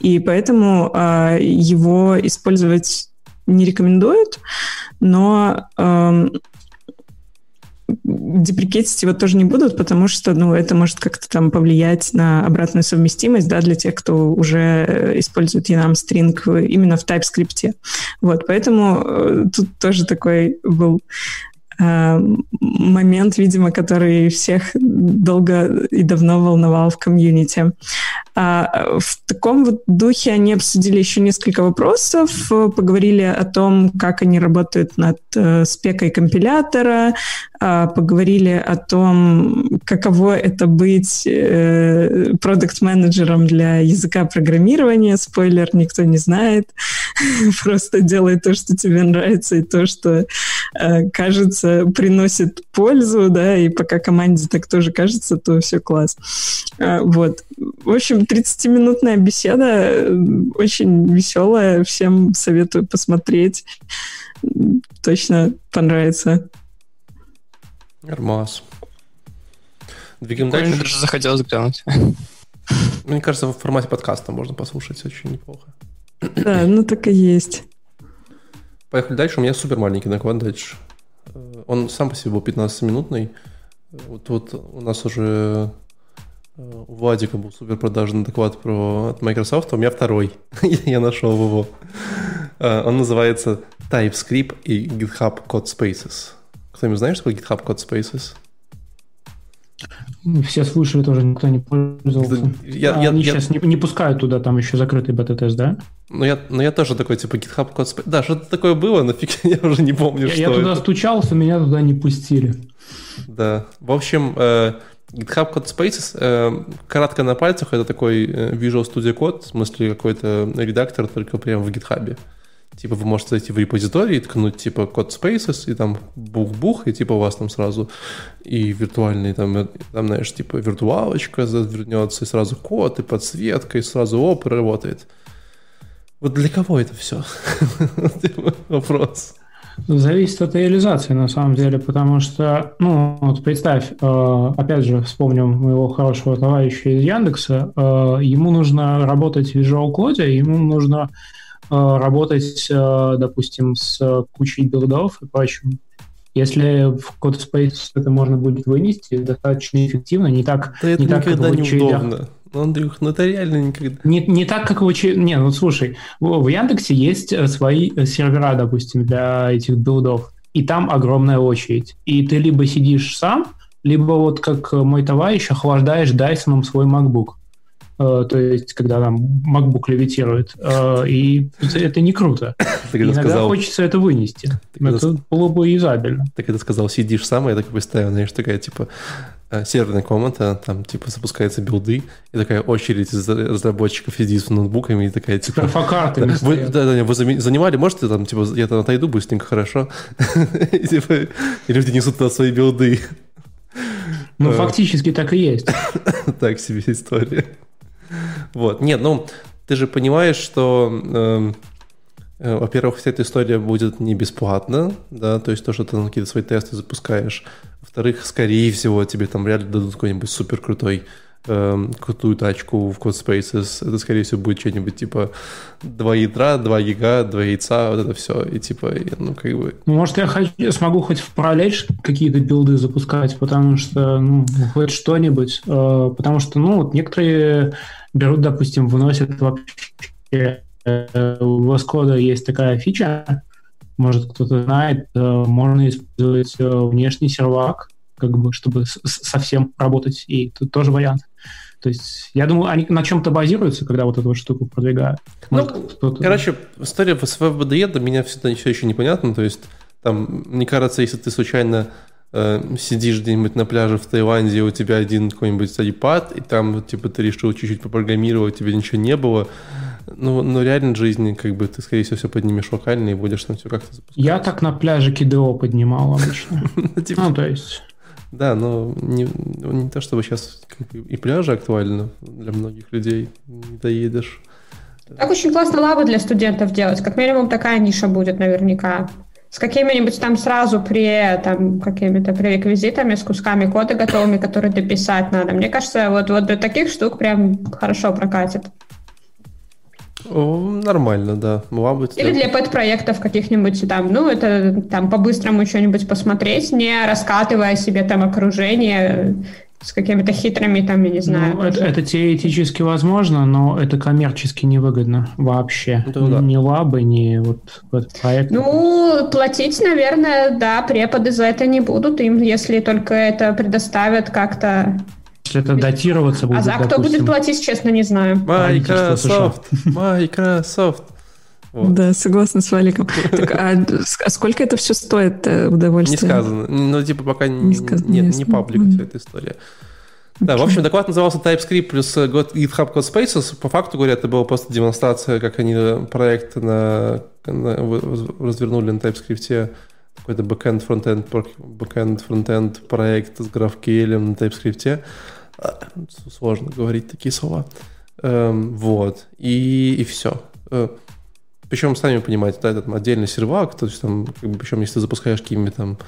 И поэтому э, его использовать не рекомендуют, но э, деприкетить его тоже не будут, потому что, ну, это может как-то там повлиять на обратную совместимость, да, для тех, кто уже э, использует enum string именно в TypeScript. Вот, поэтому э, тут тоже такой был момент, видимо, который всех долго и давно волновал в комьюнити. А в таком вот духе они обсудили еще несколько вопросов, поговорили о том, как они работают над э, спекой компилятора, поговорили о том, каково это быть э, продукт-менеджером для языка программирования. Спойлер, никто не знает. (laughs) Просто делай то, что тебе нравится, и то, что кажется приносит пользу, да, и пока команде так тоже кажется, то все класс. А, вот. В общем, 30-минутная беседа, э, очень веселая, всем советую посмотреть. Точно понравится. Нормас. Двигаем дальше. даже захотелось глянуть. (laughs) Мне кажется, в формате подкаста можно послушать очень неплохо. Да, ну так и есть. Поехали дальше. У меня супер маленький доклад дальше. Он сам по себе был 15-минутный. Вот, вот у нас уже э, у Владика был супер продажный доклад про, от Microsoft, а у меня второй. (laughs) Я нашел его. Э, он называется TypeScript и GitHub Code Spaces. Кто-нибудь знает, что такое GitHub Code Spaces? Все слышали, тоже никто не пользовался. Я, а я, они я... сейчас не, не пускают туда, там еще закрытый бета-тест, да? Ну я, ну, я тоже такой, типа, GitHub код... Да, что-то такое было, но фиг, (laughs) я уже не помню, я, что Я туда это. стучался, меня туда не пустили. Да. В общем, э, GitHub Code Spaces, э, кратко на пальцах, это такой э, Visual Studio Code, в смысле какой-то редактор, только прямо в GitHub. Типа вы можете зайти в репозиторий ткнуть типа код Spaces, и там бух-бух, и типа у вас там сразу и виртуальный, там, там знаешь, типа виртуалочка завернется, и сразу код, и подсветка, и сразу оп, работает. Вот для кого это все? (laughs) Типа, вопрос. Зависит от реализации, на самом деле, потому что, ну, вот представь, э, опять же, вспомним моего хорошего товарища из Яндекса, э, ему нужно работать в Visual Code, ему нужно Э, работать, э, допустим, с кучей билдов и прочим. Если в CodeSpace это можно будет вынести достаточно эффективно, не так, да не это так, никогда не удобно. Андрюх, ну это реально никогда. Не, не так, как в. Не, ну слушай, в Яндексе есть э, свои сервера, допустим, для этих билдов, и там огромная очередь. И ты либо сидишь сам, либо вот как мой товарищ охлаждаешь Дайсоном свой MacBook. Э, то есть когда там MacBook левитирует, э, и это не круто. Иногда сказал, хочется это вынести. Это когда, было бы юзабельно. Ты когда сказал, сидишь сам, я так представил, знаешь, такая, типа, э, серверная комната, там, типа, запускаются билды, и такая очередь из разработчиков сидит с ноутбуками, и такая, типа... Перфокарты. Да, вы, да, да, вы занимали, можете там, типа, я там отойду быстренько, хорошо? (laughs) Типа, и люди несут туда свои билды. Ну, фактически так и есть. (laughs) Так себе история. Вот. Нет, ну, ты же понимаешь, что, эм, э, во-первых, вся эта история будет не бесплатна, да, то есть то, что ты на какие-то свои тесты запускаешь. Во-вторых, скорее всего, тебе там реально дадут какой-нибудь супер крутой эм, крутую тачку в CodeSpaces, это, скорее всего, будет что-нибудь типа 2 ядра, 2 гига, 2 яйца, вот это все, и типа, ну, как бы... Ну, может, я хочу, смогу хоть в параллель какие-то билды запускать, потому что, ну, хоть что-нибудь, э, потому что, ну, вот некоторые берут, допустим, выносят вообще... Э, у вас кода есть такая фича, может, кто-то знает, э, можно использовать внешний сервак, как бы, чтобы совсем работать, и тут тоже вариант. То есть, я думаю, они на чем-то базируются, когда вот эту вот штуку продвигают. Может, ну, короче, история с FBDE для меня всегда все еще непонятна. То есть, там, мне кажется, если ты случайно э, сидишь где-нибудь на пляже в Таиланде, у тебя один какой-нибудь iPad, и там, типа, ты решил чуть-чуть попрограммировать, у тебя ничего не было, ну, но реально в жизни, как бы, ты, скорее всего, все поднимешь локально и будешь там все как-то запускать. Я так на пляже КДО поднимал обычно. (laughs) Ну, типа, ну, то есть... Да, но не, не то, чтобы сейчас и пляжи актуально для многих людей, не доедешь. Так очень классно лабы для студентов делать. Как минимум такая ниша будет наверняка. с какими-нибудь там сразу при там какими-то пререквизитами, с кусками кода готовыми, которые дописать надо. Мне кажется, вот, вот для таких штук прям хорошо прокатит. О, нормально, да. Могла быть, Или для пэт-проектов каких-нибудь там, ну, это там по-быстрому что-нибудь посмотреть, не раскатывая себе там окружение с какими-то хитрыми, там, я не знаю. Ну, это, это теоретически возможно, но это коммерчески невыгодно вообще. Это, да. Ни лабы, ни вот этот проект. Ну, платить, наверное, да, преподы за это не будут им, если только это предоставят как-то если это датироваться будет, А за кто будет платить, честно, не знаю. Microsoft, Microsoft. Вот. Да, согласна с Валиком. Так, а, а сколько это все стоит э, удовольствие? Не сказано. Ну, типа, пока не, сказано, нет, не паблик вся эта история. Okay. Да, в общем, доклад назывался TypeScript плюс GitHub Code Spaces. По факту, говоря, это была просто демонстрация, как они проект на, на, развернули на TypeScript какой-то backend, frontend, backend, frontend проект с GraphQL на TypeScript. Сложно говорить такие слова. Эм, вот. И, и все. Э, причем, сами понимаете, да, это отдельный сервак, то есть там, как бы, причем, если ты запускаешь какими-то там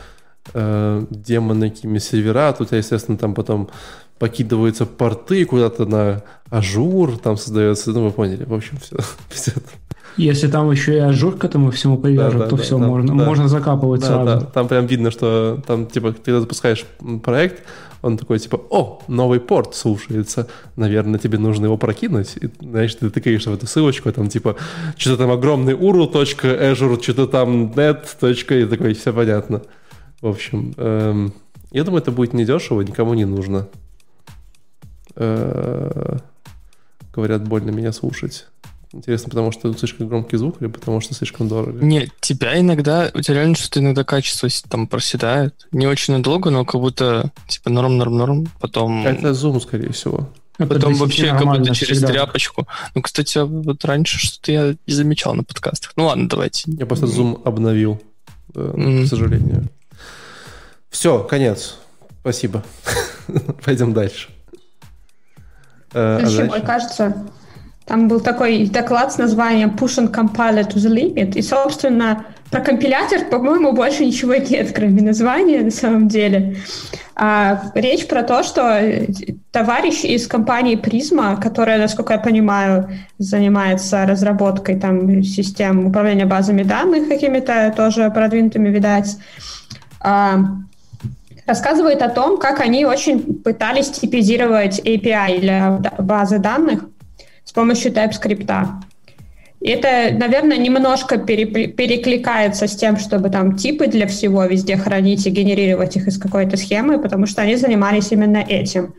э, демоны, какими сервера, то у тебя, естественно, там потом прокидываются порты куда-то на Azure, там создается, ну, вы поняли, в общем, все. (laughs) Если там еще и Azure к этому всему привяжут, да, да, то да, все, да, можно, да. можно закапывать да, сразу. Да. Там прям видно, что там, типа, ты запускаешь проект, он такой, типа, о, новый порт слушается, наверное, тебе нужно его прокинуть. И, знаешь, ты тыкаешь в эту ссылочку, там, типа, что-то там огромный url.azure, что-то там net. и такой, все понятно. В общем, эм, я думаю, это будет недешево, никому не нужно. Э-э- говорят, больно меня слушать. Интересно, потому что слишком громкий звук или потому что слишком дорого? Нет, тебя иногда, у тебя реально что-то иногда качество там проседает. Не очень надолго, но как будто типа норм-норм-норм, потом... Это Zoom, скорее всего. Это потом вообще как будто через всегда. тряпочку. Ну, кстати, вот раньше что-то я не замечал на подкастах. Ну ладно, давайте. Я просто Zoom обновил, mm-hmm. к сожалению. Все, конец. Спасибо. (laughs) Пойдем дальше. Следующий, а кажется, там был такой доклад с названием Push and Compile to the Limit. И, собственно, про компилятор, по-моему, больше ничего нет, кроме названия на самом деле. А, речь про то, что товарищ из компании Prisma, которая, насколько я понимаю, занимается разработкой там, систем управления базами данных какими-то тоже продвинутыми, видать, а, рассказывает о том, как они очень пытались типизировать API для базы данных, с помощью TypeScript. Это, наверное, немножко перекликается с тем, чтобы там типы для всего везде хранить и генерировать их из какой-то схемы, потому что они занимались именно этим.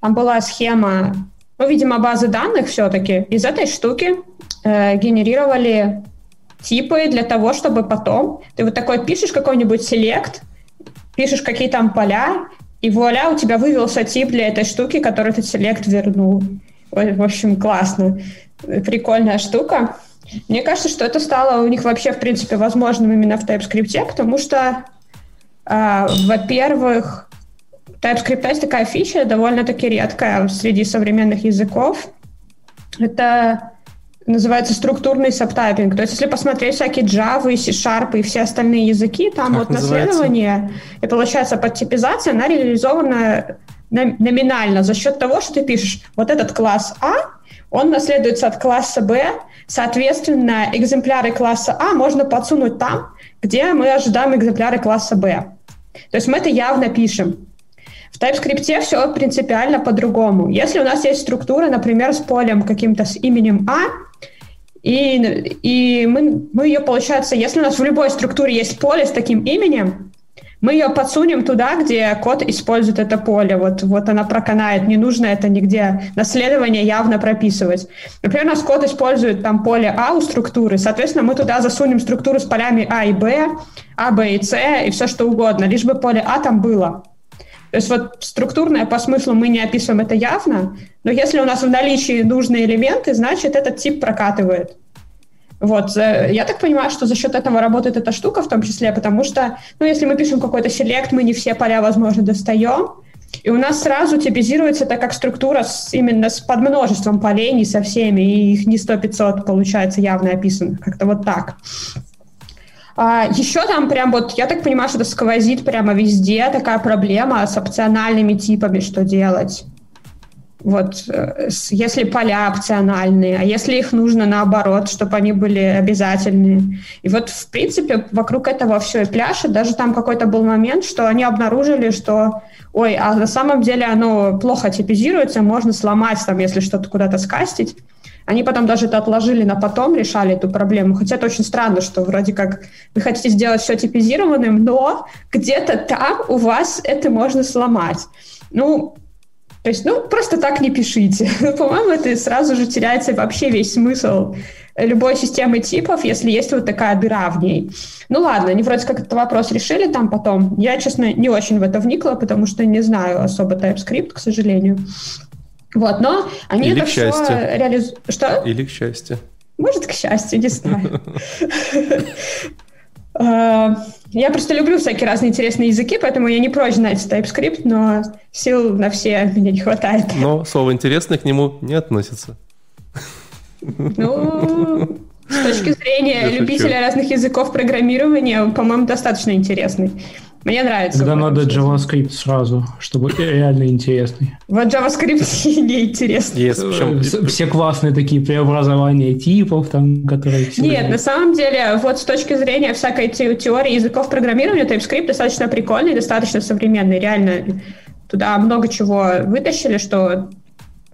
Там была схема, ну, видимо, базы данных все-таки. Из этой штуки э, генерировали типы для того, чтобы потом ты вот такой пишешь какой-нибудь селект, пишешь какие там поля, и вуаля, у тебя вывелся тип для этой штуки, который ты селект вернул. В общем, классно. Прикольная штука. Мне кажется, что это стало у них вообще, в принципе, возможным именно в TypeScript, потому что, э, во-первых, TypeScript есть такая фича, довольно-таки редкая среди современных языков. Это называется структурный сабтайпинг. То есть, если посмотреть всякие Java, C-Sharp и все остальные языки, там как вот называется? наследование, и получается подтипизация, она реализована номинально за счет того, что ты пишешь вот этот класс А, он наследуется от класса Б, соответственно, экземпляры класса А можно подсунуть там, где мы ожидаем экземпляры класса Б. То есть мы это явно пишем. В TypeScript все принципиально по-другому. Если у нас есть структура, например, с полем каким-то с именем А, и, и мы, мы ее, получается, если у нас в любой структуре есть поле с таким именем, мы ее подсунем туда, где код использует это поле. Вот, вот она проканает. Не нужно это нигде наследование явно прописывать. Например, у нас код использует там поле А у структуры. Соответственно, мы туда засунем структуру с полями А и Б, А, Б и С и все что угодно, лишь бы поле А там было. То есть вот структурное по смыслу мы не описываем это явно, но если у нас в наличии нужные элементы, значит этот тип прокатывает. Вот, я так понимаю, что за счет этого работает эта штука в том числе, потому что, ну, если мы пишем какой-то селект, мы не все поля, возможно, достаем, и у нас сразу типизируется это как структура с, именно с подмножеством полей, не со всеми, и их не 100-500 получается явно описано, как-то вот так. А, еще там прям вот, я так понимаю, что это сквозит прямо везде, такая проблема с опциональными типами, что делать. Вот, э, если поля опциональные, а если их нужно наоборот, чтобы они были обязательные. И вот, в принципе, вокруг этого все и пляшет. Даже там какой-то был момент, что они обнаружили, что, ой, а на самом деле оно плохо типизируется, можно сломать там, если что-то куда-то скастить. Они потом даже это отложили на потом, решали эту проблему. Хотя это очень странно, что вроде как вы хотите сделать все типизированным, но где-то там у вас это можно сломать. Ну, то есть, ну, просто так не пишите. (laughs) По-моему, это сразу же теряется вообще весь смысл любой системы типов, если есть вот такая дыра в ней. Ну ладно, они вроде как этот вопрос решили там потом. Я, честно, не очень в это вникла, потому что не знаю особо TypeScript, к сожалению. Вот, но они Или это все реализуют. Что? Или к счастью. Может, к счастью, не знаю. (laughs) А, я просто люблю всякие разные интересные языки, поэтому я не прочь знать TypeScript, но сил на все меня не хватает. Но слово «интересное» к нему не относится. Ну, с точки зрения любителя разных языков программирования, по-моему, достаточно интересный. Мне нравится. Тогда надо JavaScript сразу, чтобы реально интересный. Вот JavaScript (laughs) не интересный. Yes, причем... Все классные такие преобразования типов, там, которые... Нет, на самом деле, вот с точки зрения всякой теории языков программирования, TypeScript достаточно прикольный, достаточно современный. Реально, туда много чего вытащили, что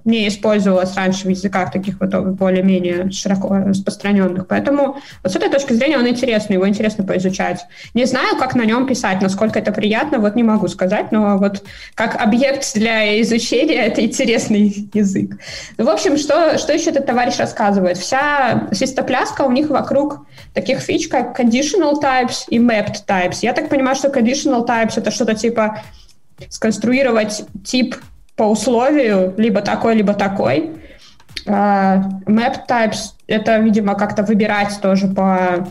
не использовалось раньше в языках таких вот более-менее широко распространенных. Поэтому вот с этой точки зрения он интересный, его интересно поизучать. Не знаю, как на нем писать, насколько это приятно, вот не могу сказать, но вот как объект для изучения (laughs) это интересный язык. В общем, что, что еще этот товарищ рассказывает? Вся свистопляска у них вокруг таких фич, как conditional types и mapped types. Я так понимаю, что conditional types это что-то типа сконструировать тип по условию, либо такой, либо такой. Uh, map types — это, видимо, как-то выбирать тоже по,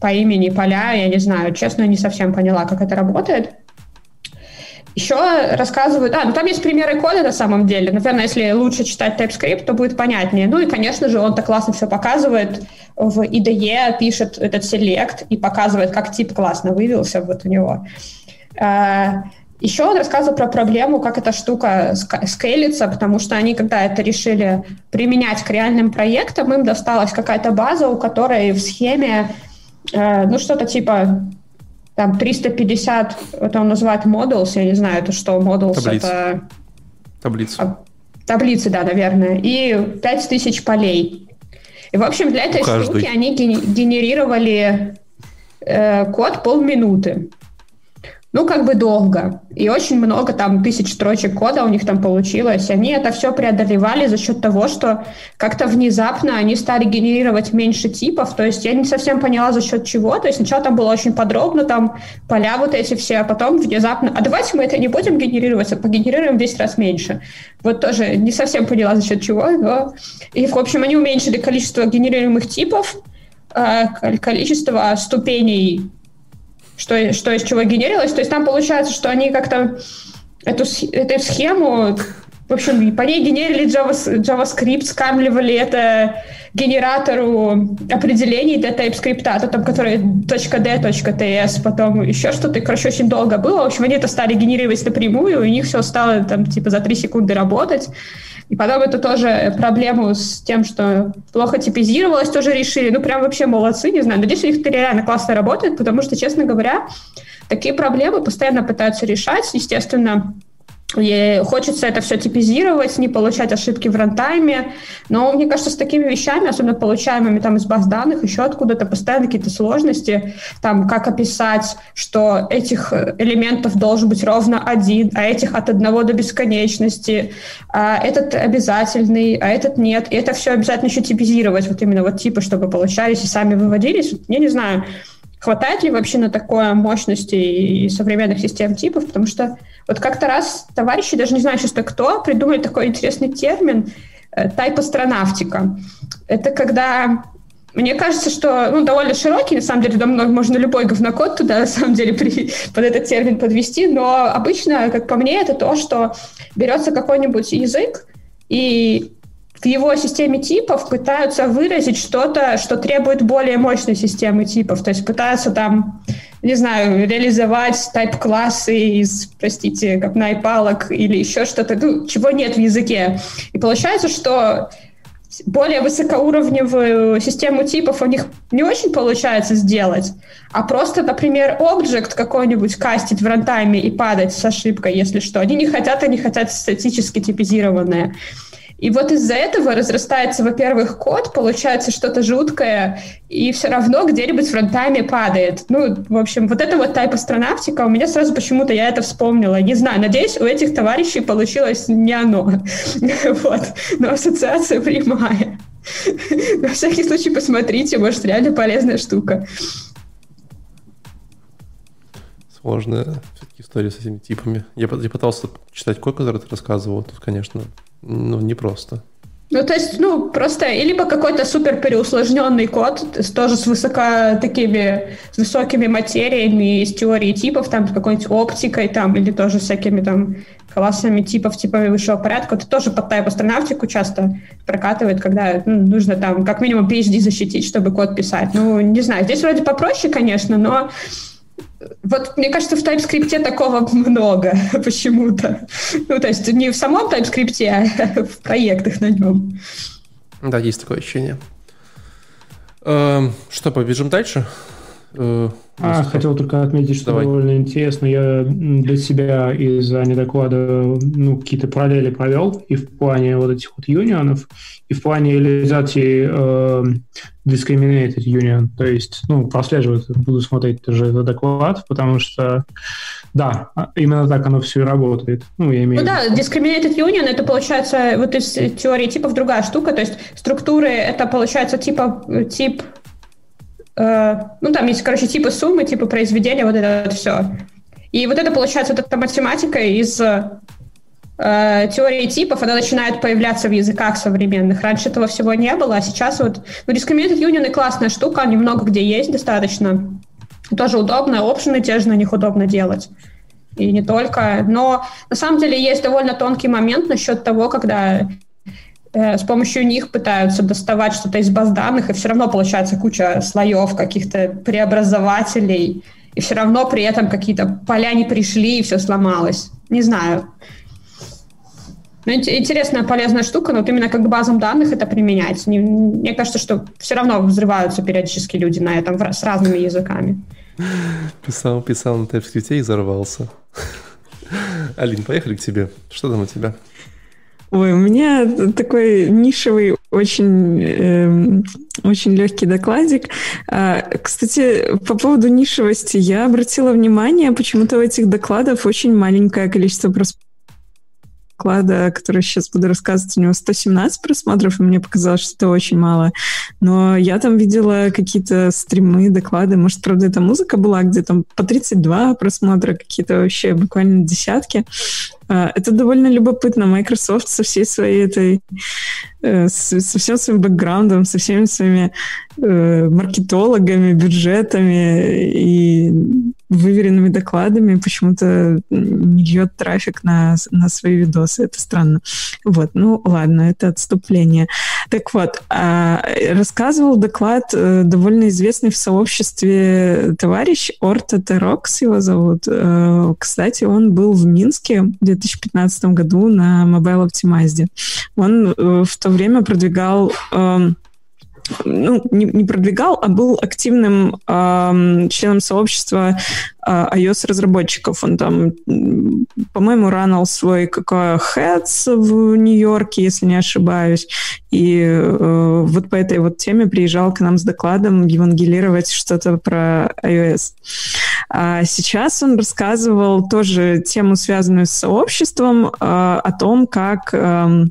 по имени поля. Я не знаю, честно, не совсем поняла, как это работает. Еще рассказывают... А, ну там есть примеры кода на самом деле. Наверное, если лучше читать TypeScript, то будет понятнее. Ну и, конечно же, он так классно все показывает. В IDE пишет этот select и показывает, как тип классно вывелся вот у него. Uh, еще он рассказывал про проблему, как эта штука скейлится, потому что они, когда это решили применять к реальным проектам, им досталась какая-то база, у которой в схеме, э, ну, что-то типа там 350, это он называет models, я не знаю, это что, models Таблиц. это... Таблицы. А, таблицы, да, наверное, и 5000 полей. И, в общем, для этой штуки они генерировали э, код полминуты ну, как бы долго. И очень много там тысяч строчек кода у них там получилось. Они это все преодолевали за счет того, что как-то внезапно они стали генерировать меньше типов. То есть я не совсем поняла, за счет чего. То есть сначала там было очень подробно, там поля вот эти все, а потом внезапно, а давайте мы это не будем генерировать, а погенерируем в 10 раз меньше. Вот тоже не совсем поняла, за счет чего. Но... И, в общем, они уменьшили количество генерируемых типов, а, количество ступеней что, что из чего генерилось. То есть там получается, что они как-то эту, эту схему, в общем, по ней генерили JavaScript, скамливали это генератору определений для TypeScript, то там, который .d, .ts, потом еще что-то, короче, очень долго было. В общем, они это стали генерировать напрямую, и у них все стало там типа за 3 секунды работать. И потом это тоже проблему с тем, что плохо типизировалось, тоже решили. Ну, прям вообще молодцы, не знаю. Надеюсь, у них реально классно работает, потому что, честно говоря, такие проблемы постоянно пытаются решать. Естественно, и хочется это все типизировать, не получать ошибки в рантайме. Но мне кажется, с такими вещами, особенно получаемыми там из баз данных, еще откуда-то постоянно какие-то сложности. Там, как описать, что этих элементов должен быть ровно один, а этих от одного до бесконечности, а этот обязательный, а этот нет. И это все обязательно еще типизировать, вот именно вот типы, чтобы получались и сами выводились. Я не знаю, хватает ли вообще на такое мощности и современных систем типов, потому что вот как-то раз товарищи, даже не знаю сейчас кто, придумали такой интересный термин э, тайп-астронавтика. Это когда мне кажется, что ну, довольно широкий, на самом деле, давно можно любой говнокод туда, (laughs) на самом деле, при, под этот термин подвести, но обычно, как по мне, это то, что берется какой-нибудь язык, и в его системе типов пытаются выразить что-то, что требует более мощной системы типов. То есть пытаются там, не знаю, реализовать тайп-классы из, простите, как палок или еще что-то, ну, чего нет в языке. И получается, что более высокоуровневую систему типов у них не очень получается сделать, а просто, например, объект какой-нибудь кастить в рантайме и падать с ошибкой, если что. Они не хотят, они хотят статически типизированное. И вот из-за этого разрастается, во-первых, код, получается что-то жуткое, и все равно где-нибудь в фронтайме падает. Ну, в общем, вот это вот тайп астронавтика, у меня сразу почему-то я это вспомнила. Не знаю, надеюсь, у этих товарищей получилось не оно. (laughs) Вот. Но ассоциация прямая. (laughs) На всякий случай посмотрите, может, реально полезная штука. Сложная все-таки история с этими типами. Я, я пытался читать код, который ты рассказывал. Тут, конечно, ну, непросто. Ну, то есть, ну, просто либо какой-то супер переусложненный код, тоже с высоко такими, с высокими материями из теории типов, там, с какой-нибудь оптикой, там, или тоже всякими там классами типов, типами высшего порядка. Это тоже под тайп астронавтику часто прокатывает, когда ну, нужно там как минимум PhD защитить, чтобы код писать. Ну, не знаю, здесь вроде попроще, конечно, но вот мне кажется, в TypeScript такого много (laughs) почему-то. Ну, то есть не в самом TypeScript, а (laughs) в проектах на нем. Да, есть такое ощущение. Эм, что, побежим дальше? Э, а, хотел только отметить, что Давай. довольно интересно. Я для себя из-за недоклада ну, какие-то параллели провел и в плане вот этих вот юнионов, и в плане реализации э, discriminated union. То есть, ну, прослеживать, буду смотреть тоже этот доклад, потому что, да, именно так оно все и работает. Ну, я имею ну да, discriminated union это получается вот из теории типов другая штука, то есть структуры это получается типа тип ну, там есть, короче, типы суммы, типы произведения, вот это вот все. И вот это, получается, вот эта математика из э, теории типов, она начинает появляться в языках современных. Раньше этого всего не было, а сейчас вот... Ну, Discriminated Union классная штука, они много где есть достаточно. Тоже удобно, опшены те же на них удобно делать. И не только. Но на самом деле есть довольно тонкий момент насчет того, когда Э, с помощью них пытаются доставать что-то из баз данных, и все равно получается куча слоев, каких-то преобразователей, и все равно при этом какие-то поля не пришли, и все сломалось. Не знаю. Ну, интересная, полезная штука, но вот именно как к базам данных это применять. Мне кажется, что все равно взрываются периодически люди на этом с разными языками. Писал, писал на TypeScript и взорвался. Алин, поехали к тебе. Что там у тебя? Ой, у меня такой нишевый, очень, э, очень легкий докладик. А, кстати, по поводу нишевости, я обратила внимание, почему-то у этих докладов очень маленькое количество просмотров доклада, который сейчас буду рассказывать, у него 117 просмотров, и мне показалось, что это очень мало. Но я там видела какие-то стримы, доклады, может, правда, это музыка была, где там по 32 просмотра, какие-то вообще буквально десятки. А, это довольно любопытно. Microsoft со всей своей этой, э, со всем своим бэкграундом, со всеми своими э, маркетологами, бюджетами и выверенными докладами почему-то льет трафик на, на свои видосы. Это странно. Вот, ну ладно, это отступление. Так вот, а, рассказывал доклад э, довольно известный в сообществе товарищ Орта Терокс его зовут. Кстати, он был в Минске, где 2015 году на Mobile Optimized. Он э, в то время продвигал эм, ну, не, не продвигал, а был активным э, членом сообщества э, iOS-разработчиков. Он там, по-моему, ранал свой какой Heads в Нью-Йорке, если не ошибаюсь. И э, вот по этой вот теме приезжал к нам с докладом евангелировать что-то про iOS. А сейчас он рассказывал тоже тему, связанную с сообществом, э, о том, как... Э,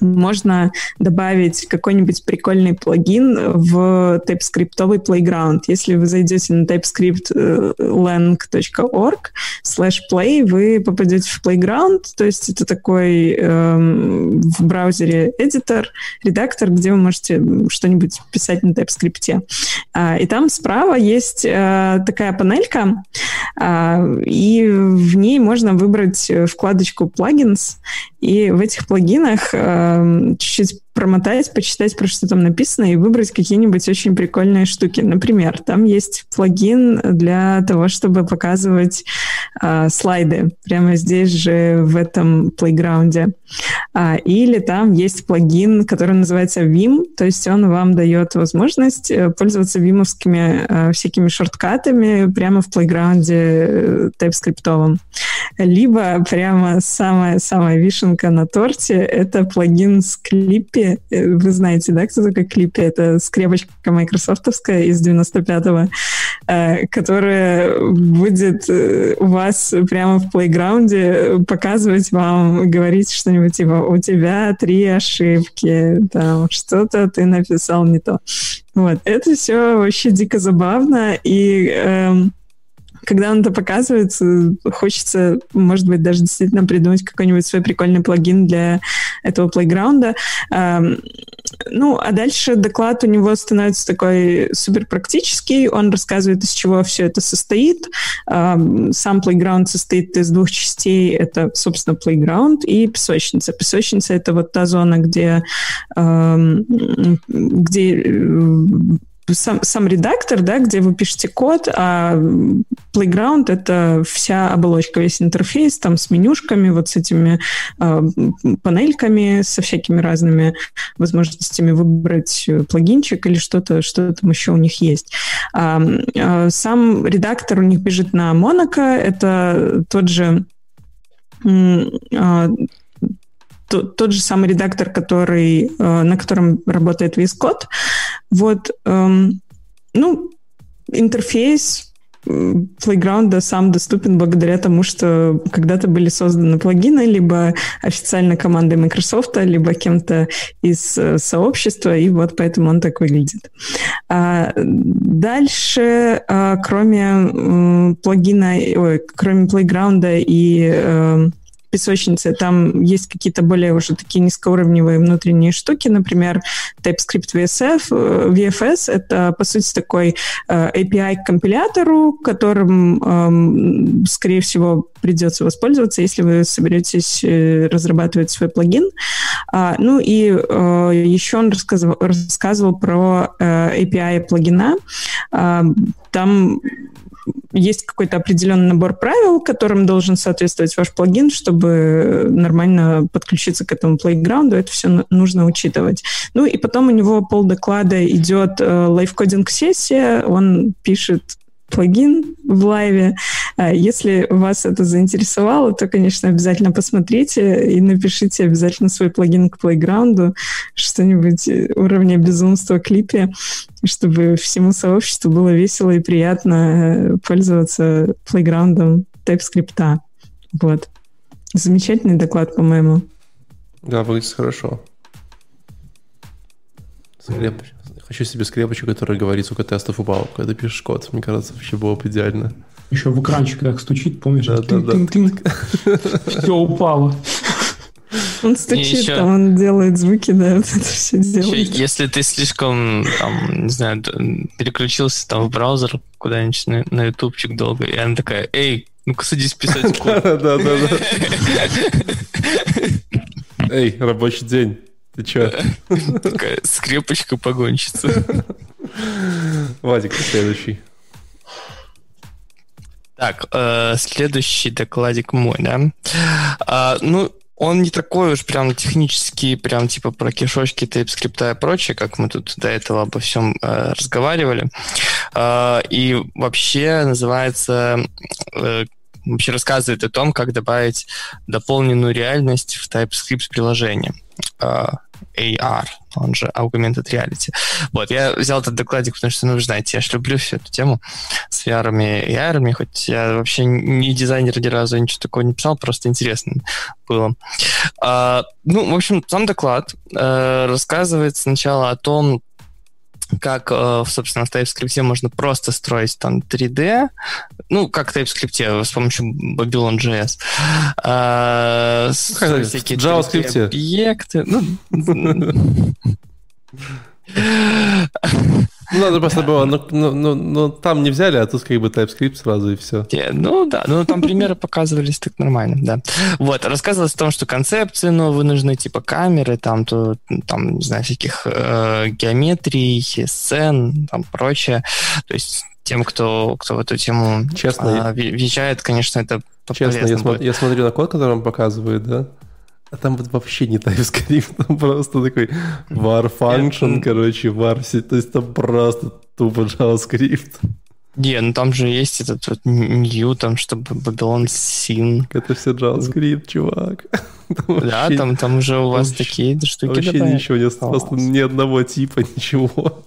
можно добавить какой-нибудь прикольный плагин в TypeScript Playground. Если вы зайдете на typescript.lang.org slash play, вы попадете в Playground, то есть это такой эм, в браузере эдитор, редактор, где вы можете что-нибудь писать на TypeScript. А, и там справа есть а, такая панелька, а, и в ней можно выбрать вкладочку Plugins, и в этих плагинах э, чуть-чуть промотать, почитать, про что там написано, и выбрать какие-нибудь очень прикольные штуки. Например, там есть плагин для того, чтобы показывать э, слайды прямо здесь же, в этом плейграунде. А, или там есть плагин, который называется Vim, то есть он вам дает возможность э, пользоваться вимовскими э, всякими шорткатами прямо в плейграунде э, TypeScript. Либо прямо самая-самая вишенка на торте — это плагин с Clippy, Клиппи. Э, вы знаете, да, кто такой Клиппи? Это скрепочка майкрософтовская из 95-го, э, которая будет э, у вас прямо в плейграунде показывать вам, говорить что-нибудь типа «У тебя три ошибки», там, что-то ты написал не то. Вот. Это все вообще дико забавно, и эм, когда он это показывает, хочется, может быть, даже действительно придумать какой-нибудь свой прикольный плагин для этого плейграунда. Ну, а дальше доклад у него становится такой супер практический. Он рассказывает, из чего все это состоит. Сам плейграунд состоит из двух частей. Это, собственно, плейграунд и песочница. Песочница — это вот та зона, где, где сам, сам редактор, да, где вы пишете код, а Playground — это вся оболочка, весь интерфейс, там с менюшками, вот с этими э, панельками, со всякими разными возможностями выбрать плагинчик или что-то, что там еще у них есть. А, а, сам редактор у них бежит на Monaco, это тот же а, тот же самый редактор, который, э, на котором работает VS Code. Вот, эм, ну, интерфейс Playground сам доступен благодаря тому, что когда-то были созданы плагины либо официально командой Microsoft, либо кем-то из э, сообщества, и вот поэтому он так выглядит. А дальше, а, кроме плагина, ой, кроме Playground и э, песочнице, там есть какие-то более уже такие низкоуровневые внутренние штуки, например, TypeScript VSF, э, VFS — это, по сути, такой э, API к компилятору, которым, эм, скорее всего, придется воспользоваться, если вы соберетесь э, разрабатывать свой плагин. А, ну и еще он рассказывал, рассказывал про API плагина. Там есть какой-то определенный набор правил, которым должен соответствовать ваш плагин, чтобы нормально подключиться к этому плейграунду. Это все нужно учитывать. Ну и потом у него пол доклада идет э, лайфкодинг-сессия. Он пишет плагин в лайве. А если вас это заинтересовало, то, конечно, обязательно посмотрите и напишите обязательно свой плагин к плейграунду, что-нибудь уровня безумства клипе, чтобы всему сообществу было весело и приятно э, пользоваться плейграундом TypeScript. Вот. Замечательный доклад, по-моему. Да, выглядит хорошо. Скрепочка. Хочу себе скрепочку, которая говорит, сколько тестов упало, когда пишешь код. Мне кажется, вообще было бы идеально. Еще в экранчик как стучит, помнишь? Да, да, да. Все упало. Он стучит, еще... там он делает звуки, да, это все делает. Еще, если ты слишком, там, не знаю, переключился там в браузер куда-нибудь на, на ютубчик долго, и она такая, эй, ну-ка садись писать код. (laughs) Да, да, да. (laughs) Эй, рабочий день. Ты чё? (laughs) Такая скрепочка-погонщица. (laughs) Вадик, следующий. Так, э, следующий докладик мой, да. А, ну, он не такой уж прям технический, прям типа про кишочки, TypeScript и прочее, как мы тут до этого обо всем э, разговаривали. Э, и вообще называется э, вообще рассказывает о том, как добавить дополненную реальность в TypeScript приложение. Uh, AR, он же Augmented Reality. Вот, я взял этот докладик, потому что, ну, вы знаете, я же люблю всю эту тему с VR и AR, хоть я вообще не дизайнер ни разу, ничего такого не писал, просто интересно было. Uh, ну, в общем, сам доклад uh, рассказывает сначала о том, как, э, собственно, в TypeScript можно просто строить там 3D, ну, как в TypeScript с помощью Babylon.js. А, всякие JavaScript. объекты. Ну, Ну, (laughs) (laughs) надо просто было, но, но, но, но там не взяли, а тут как бы TypeScript сразу и все. Ну да, ну там примеры показывались так нормально, да. Вот, рассказывалось о том, что концепции новые нужны, типа камеры, там, то, там не знаю, всяких э, геометрий, сцен, там прочее. То есть тем, кто, кто в эту тему Честно, э, въезжает, конечно, это Честно, я, см- я смотрю на код, который он показывает, да, а там вот вообще не TypeScript, (laughs) там просто такой var function, короче, var, то есть там просто тупо JavaScript. Не, ну там же есть этот вот new, там, чтобы Babylon Sin. Это все JavaScript, чувак. (laughs) Там да, вообще, там, там уже у вас вообще, такие штуки Вообще добавят. ничего не осталось, просто ни одного типа, (laughs) ничего.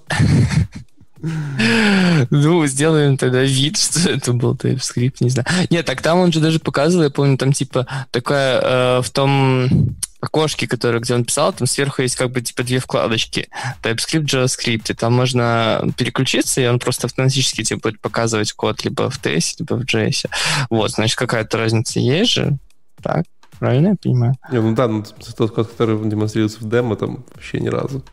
Ну, сделаем тогда вид, что это был TypeScript, не знаю. Нет, так там он же даже показывал, я помню, там типа такая э, в том окошке, которое, где он писал, там сверху есть как бы типа две вкладочки. TypeScript, JavaScript. И там можно переключиться, и он просто автоматически тебе будет показывать код либо в TS, либо в JS. Вот, значит, какая-то разница есть же. Так, правильно я понимаю? Не, ну да, ну, тот код, который демонстрируется в демо, там вообще ни разу.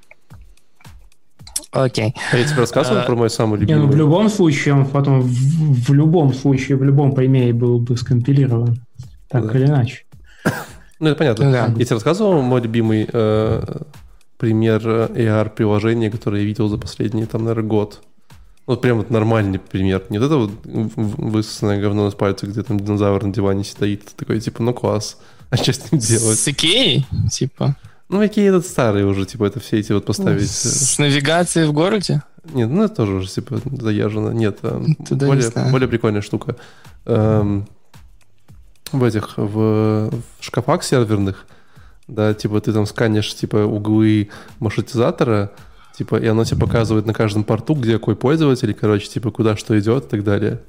Окей. А я тебе рассказывал а, про мой самый любимый? Не, ну в любом случае, он потом в, в любом случае, в любом примере был бы скомпилирован. Так да. или иначе. Ну, это понятно. Да. Я тебе рассказывал мой любимый э, пример AR-приложения, которое я видел за последний, там, наверное, год. Вот прям вот нормальный пример. Не вот это вот высосанное говно с пальца, где там динозавр на диване стоит. Такой, типа, ну класс. А что с ним делать? С Икеей? Типа? Ну, какие этот старые уже, типа, это все эти вот поставить. С, с навигацией в городе? Нет, ну это тоже уже, типа, заезжено. Нет, а, (laughs) Туда более, не более прикольная штука. Эм, в этих, в, в шкафах серверных, да, типа, ты там сканешь, типа, углы маршрутизатора, типа, и оно тебе показывает на каждом порту, где какой пользователь, короче, типа, куда что идет и так далее.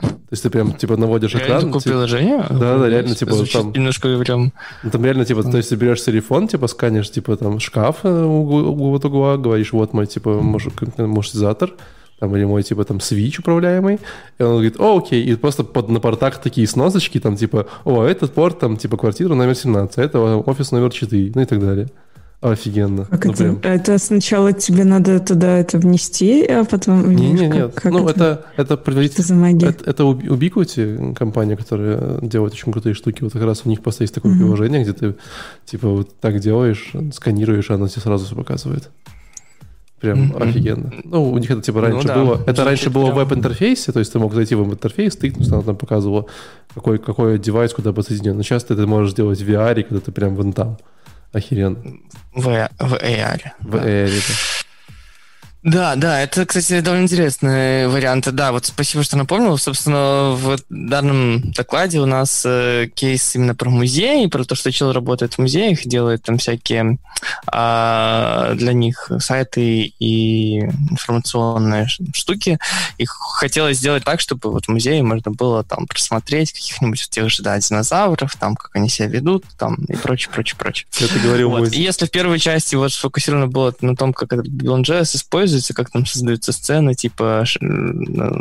То есть ты прям, типа, наводишь реально экран. Такое типа, приложение? Да, да, реально, типа, там... Немножко прям... Ну, там реально, типа, то есть ты берешь телефон, типа, сканишь, типа, там, шкаф э, у от угла, говоришь, вот мой, типа, маршрутизатор, там, или мой, типа, там, свич управляемый, и он говорит, о, окей, и просто под, на портах такие сносочки, там, типа, о, этот порт, там, типа, квартира номер 17, а это офис номер 4, ну и так далее. Офигенно. Как ну, это, прям. это сначала тебе надо туда это внести, а потом... Не, не, нет. Как ну, это, это, это предварительно... Что за магия? Это, это Ubiquiti, компания, которая делает очень крутые штуки. Вот как раз у них просто есть такое mm-hmm. приложение, где ты, типа, вот так делаешь, сканируешь, а оно тебе сразу все показывает. Прям mm-hmm. офигенно. Ну, у них это типа раньше ну, да. было. Это раньше было в веб-интерфейсе, то есть ты мог зайти в веб-интерфейс, тыкнуть, оно там показывало, какой, какой девайс куда подсоединен. Но сейчас ты это можешь сделать в VR, когда ты прям вон там. Охеренно. В, в AR. В да. AR, да. Да, да, это, кстати, довольно интересный вариант. Да, вот спасибо, что напомнил. Собственно, в данном докладе у нас э, кейс именно про музеи, про то, что человек работает в музеях, делает там всякие э, для них сайты и информационные штуки. И хотелось сделать так, чтобы вот в музее можно было там просмотреть каких-нибудь тех же да, динозавров, там, как они себя ведут, там, и прочее, прочее, прочее. Это говорил вот. И если в первой части вот сфокусировано было на том, как этот BeyondJS используется, используется, как там создаются сцены, типа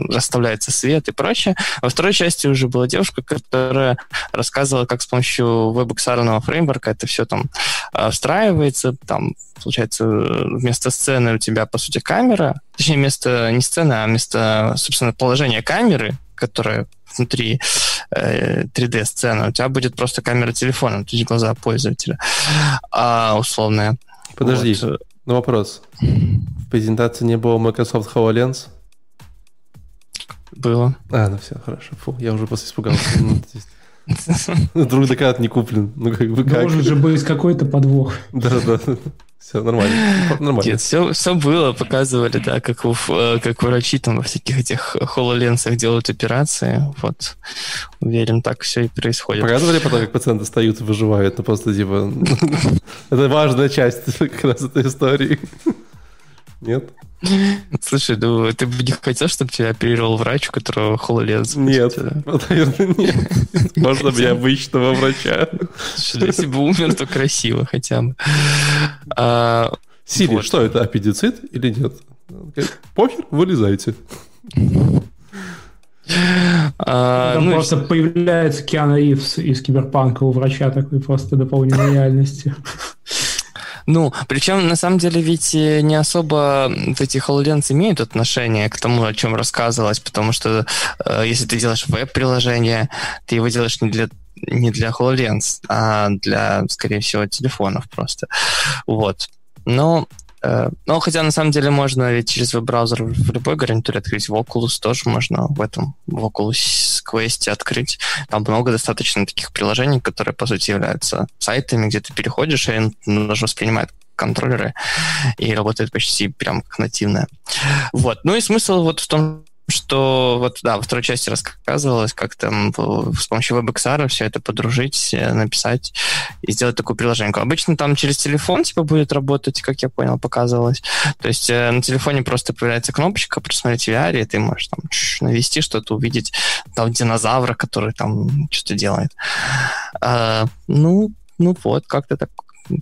расставляется свет и прочее. Во второй части уже была девушка, которая рассказывала, как с помощью WebXR фреймворка это все там а, встраивается, там получается вместо сцены у тебя, по сути, камера, точнее, вместо не сцены, а вместо, собственно, положения камеры, которая внутри э, 3D-сцены, у тебя будет просто камера телефона, то есть глаза пользователя а, условная. Подожди, вот. ну вопрос. В презентации не было Microsoft HoloLens? Было. А, ну все, хорошо. Фу, я уже просто испугался. Ну, Друг докат не куплен. Ну, как бы как. Должен же быть какой-то подвох. Да, да. Все нормально. нормально. Нет, все, все было, показывали, да, как, у, э, как врачи там во всяких этих хололенсах делают операции. Вот, уверен, так все и происходит. Показывали потом, как пациенты встают и выживают, ну просто типа... (laughs) Это важная часть (laughs) как раз этой истории. Нет? (laughs) Слушай, ну ты бы не хотел, чтобы тебя оперировал врач, у которого HoloLens? Нет, (laughs) наверное, нет. (laughs) Можно мне обычного врача. Слушай, если бы умер, то красиво хотя бы. А, Сири, вот. что это, аппендицит или нет? Похер, вылезайте. А, Там ну, просто и... появляется Киану Ривз из Киберпанка у врача такой просто дополненной реальности. Ну, причем, на самом деле, ведь э, не особо вот эти HoloLens имеют отношение к тому, о чем рассказывалось, потому что э, если ты делаешь веб-приложение, ты его делаешь не для не для HoloLens, а для, скорее всего, телефонов просто. Вот. Но Э, но хотя на самом деле можно ведь через веб-браузер в любой гарнитуре открыть. В Oculus тоже можно в этом, в Oculus Quest открыть. Там много достаточно таких приложений, которые, по сути, являются сайтами, где ты переходишь, и он даже контроллеры и работает почти прям как нативная. Вот. Ну и смысл вот в том, что вот, да, во второй части рассказывалось, как там с помощью WebXR все это подружить, э, написать и сделать такую приложеньку. Обычно там через телефон типа будет работать, как я понял, показывалось. То есть э, на телефоне просто появляется кнопочка «Просмотреть VR», и ты можешь там навести что-то, увидеть там динозавра, который там что-то делает. А, ну, ну вот, как-то так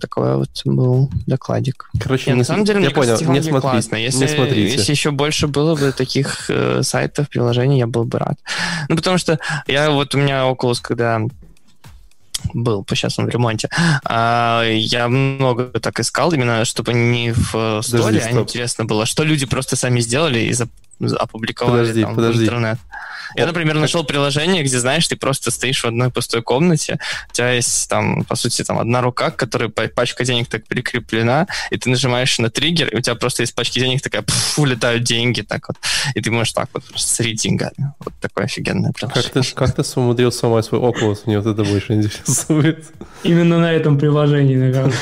такой вот был докладик. Короче, не, на самом деле, я понял, не смотрите, классно. Если, не смотрите. Если еще больше было бы таких э, сайтов, приложений, я был бы рад. Ну, потому что я вот у меня Oculus, когда был, сейчас он в ремонте. А, я много так искал, именно чтобы не в сторе, а интересно было, что люди просто сами сделали и опубликовали подожди, там, подожди. в интернет. Я, например, нашел приложение, где, знаешь, ты просто стоишь в одной пустой комнате, у тебя есть там, по сути, там одна рука, к которой пачка денег так прикреплена, и ты нажимаешь на триггер, и у тебя просто из пачки денег такая пф, улетают деньги, так вот, и ты можешь так вот просто срить деньгами. Вот такое офигенное приложение. Как ты, как ты умудрился сломать свой Oculus? Мне вот это больше интересует. Именно на этом приложении, наверное.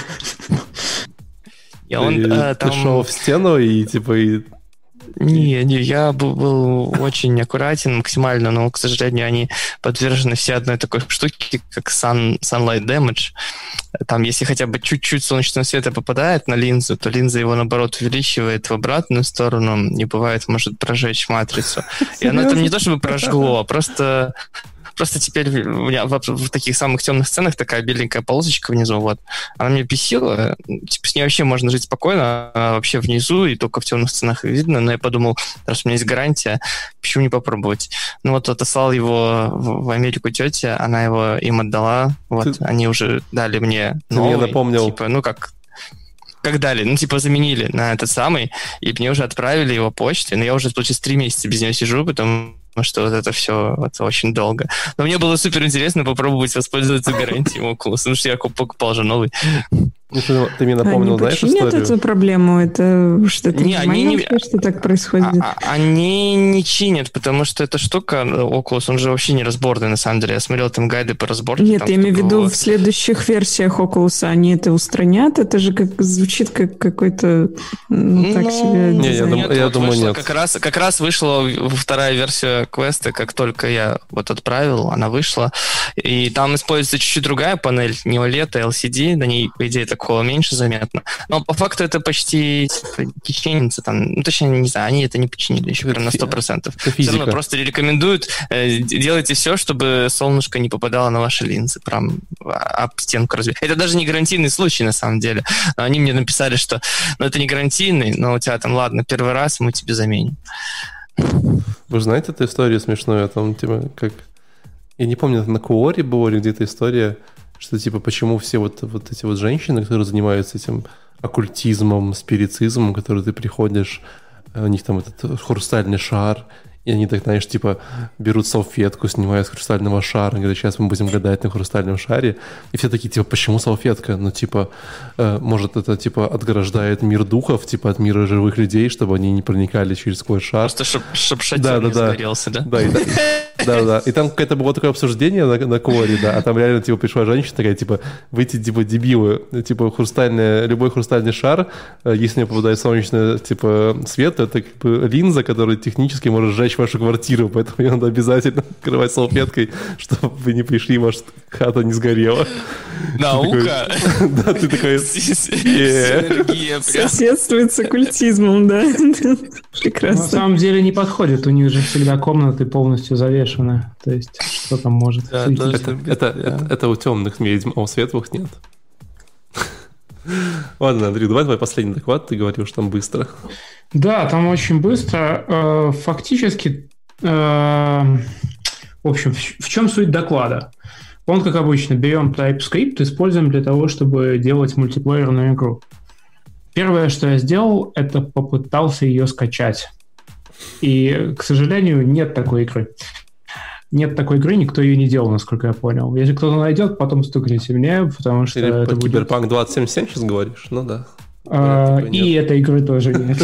И он, ты, э, там... ты шел в стену и типа и не, не, я был, очень аккуратен максимально, но, к сожалению, они подвержены все одной такой штуке, как sun, sunlight damage. Там, если хотя бы чуть-чуть солнечного света попадает на линзу, то линза его, наоборот, увеличивает в обратную сторону и, бывает, может прожечь матрицу. И она там не то чтобы прожгло, а просто Просто теперь у меня в, в таких самых темных сценах такая беленькая полосочка внизу, вот. Она мне бесила. Типа с ней вообще можно жить спокойно, а вообще внизу, и только в темных сценах видно. Но я подумал, раз у меня есть гарантия, почему не попробовать? Ну вот отослал его в, в Америку тетя, она его им отдала. Вот, Ты... они уже дали мне новый. Ты мне напомнил. Типа, ну как, как дали, ну, типа, заменили на этот самый, и мне уже отправили его почтой, но я уже, получается, три месяца без него сижу, потому что вот это все это очень долго. Но мне было супер интересно попробовать воспользоваться гарантией Oculus, потому что я покупал же новый. Ну, ты мне напомнил, а знаешь, историю? Нет эту проблему, это что-то не, они не... что так происходит? А, а, они не чинят, потому что эта штука, Oculus, он же вообще не разборный, на самом деле. Я смотрел там гайды по разборке. Нет, я имею в виду, в следующих версиях Oculus они это устранят, это же как звучит как какой-то, ну, так ну, себе Не, я, нет, я вот думаю, нет. Как раз, как раз вышла вторая версия квеста, как только я вот отправил, она вышла, и там используется чуть-чуть другая панель, не OLED, а LCD, на ней, по идее, такого меньше заметно. Но по факту это почти типа, там, ну, точнее, не знаю, они это не починили еще прям на 100%. Все равно просто рекомендуют, э, делайте все, чтобы солнышко не попадало на ваши линзы, прям об стенку разбить. Это даже не гарантийный случай, на самом деле. Они мне написали, что ну, это не гарантийный, но у тебя там, ладно, первый раз мы тебе заменим. Вы знаете эту историю смешную? Там, типа, как... Я не помню, это на Куоре было или где-то история, что типа почему все вот, вот эти вот женщины, которые занимаются этим оккультизмом, спирицизмом, которые ты приходишь, у них там этот хрустальный шар, и они так, знаешь, типа берут салфетку, снимают с хрустального шара, говорят, сейчас мы будем гадать на хрустальном шаре. И все такие, типа, почему салфетка? Ну, типа, э, может, это, типа, отграждает мир духов, типа, от мира живых людей, чтобы они не проникали через сквозь шар. Просто чтоб, чтоб шатер да, да, не да. загорелся, да? Да, и, (laughs) да, да. И там какое-то было такое обсуждение на, на коре, да, а там реально, типа, пришла женщина такая, типа, вы эти, типа, дебилы, типа, хрустальный, любой хрустальный шар, э, если не попадает солнечный, типа, свет, это, как бы, линза, которая технически может сжечь вашу квартиру, поэтому ее надо обязательно (laughs) открывать салфеткой, чтобы вы не пришли, может, хата не сгорела. Наука. (laughs) Да, ты такой... Соседствует с оккультизмом, да. (laughs) Прекрасно. На самом деле не подходит, у них же всегда комнаты полностью завешены. То есть, что там может Это у темных ведьм, а у светлых нет. Ладно, Андрей, давай твой последний доклад. Ты говорил, что там быстро. Да, там очень быстро. Э, фактически, э, в общем, в чем суть доклада? Он, как обычно, берем TypeScript, используем для того, чтобы делать мультиплеерную игру. Первое, что я сделал, это попытался ее скачать. И, к сожалению, нет такой игры. Нет такой игры, никто ее не делал, насколько я понял. Если кто-то найдет, потом стукните мне, потому что Или это по будет... Киберпанк 2077 сейчас говоришь? Ну да. А, Такой и нет. этой игры тоже (laughs) нет.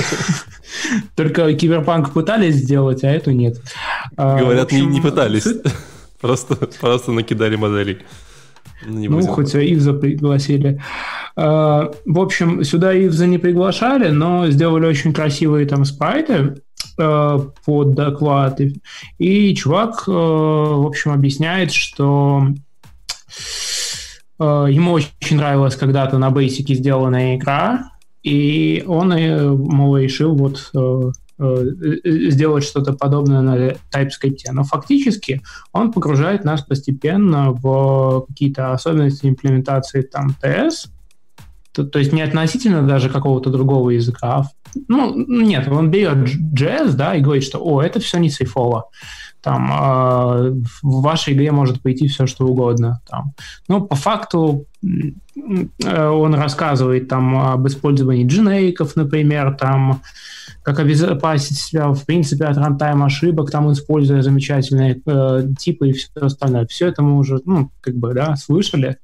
Только Киберпанк пытались сделать, а эту нет. А, Говорят, не, пытались. (laughs) Просто, просто накидали моделей. Ну, не Ну, хоть Ивза пригласили. А, В общем, сюда Ивза не приглашали, но сделали очень красивые там спрайты э, под доклад. И- чувак, э, в общем, объясняет, что э, ему очень нравилась когда-то на Basic сделанная игра, и он, э, мол, решил вот э, э, сделать что-то подобное на TypeScript. Но фактически он погружает нас постепенно в какие-то особенности имплементации там TS, то, то есть не относительно даже какого-то другого языка. а Ну, нет, он берет JS, да, и говорит, что, о, это все не сейфово. Там э, в вашей игре может пойти все, что угодно. Там. Но по факту э, он рассказывает там об использовании дженейков, например, там, как обезопасить себя, в принципе, от рантайм ошибок, там, используя замечательные э, типы и все остальное. Все это мы уже, ну, как бы, да, слышали.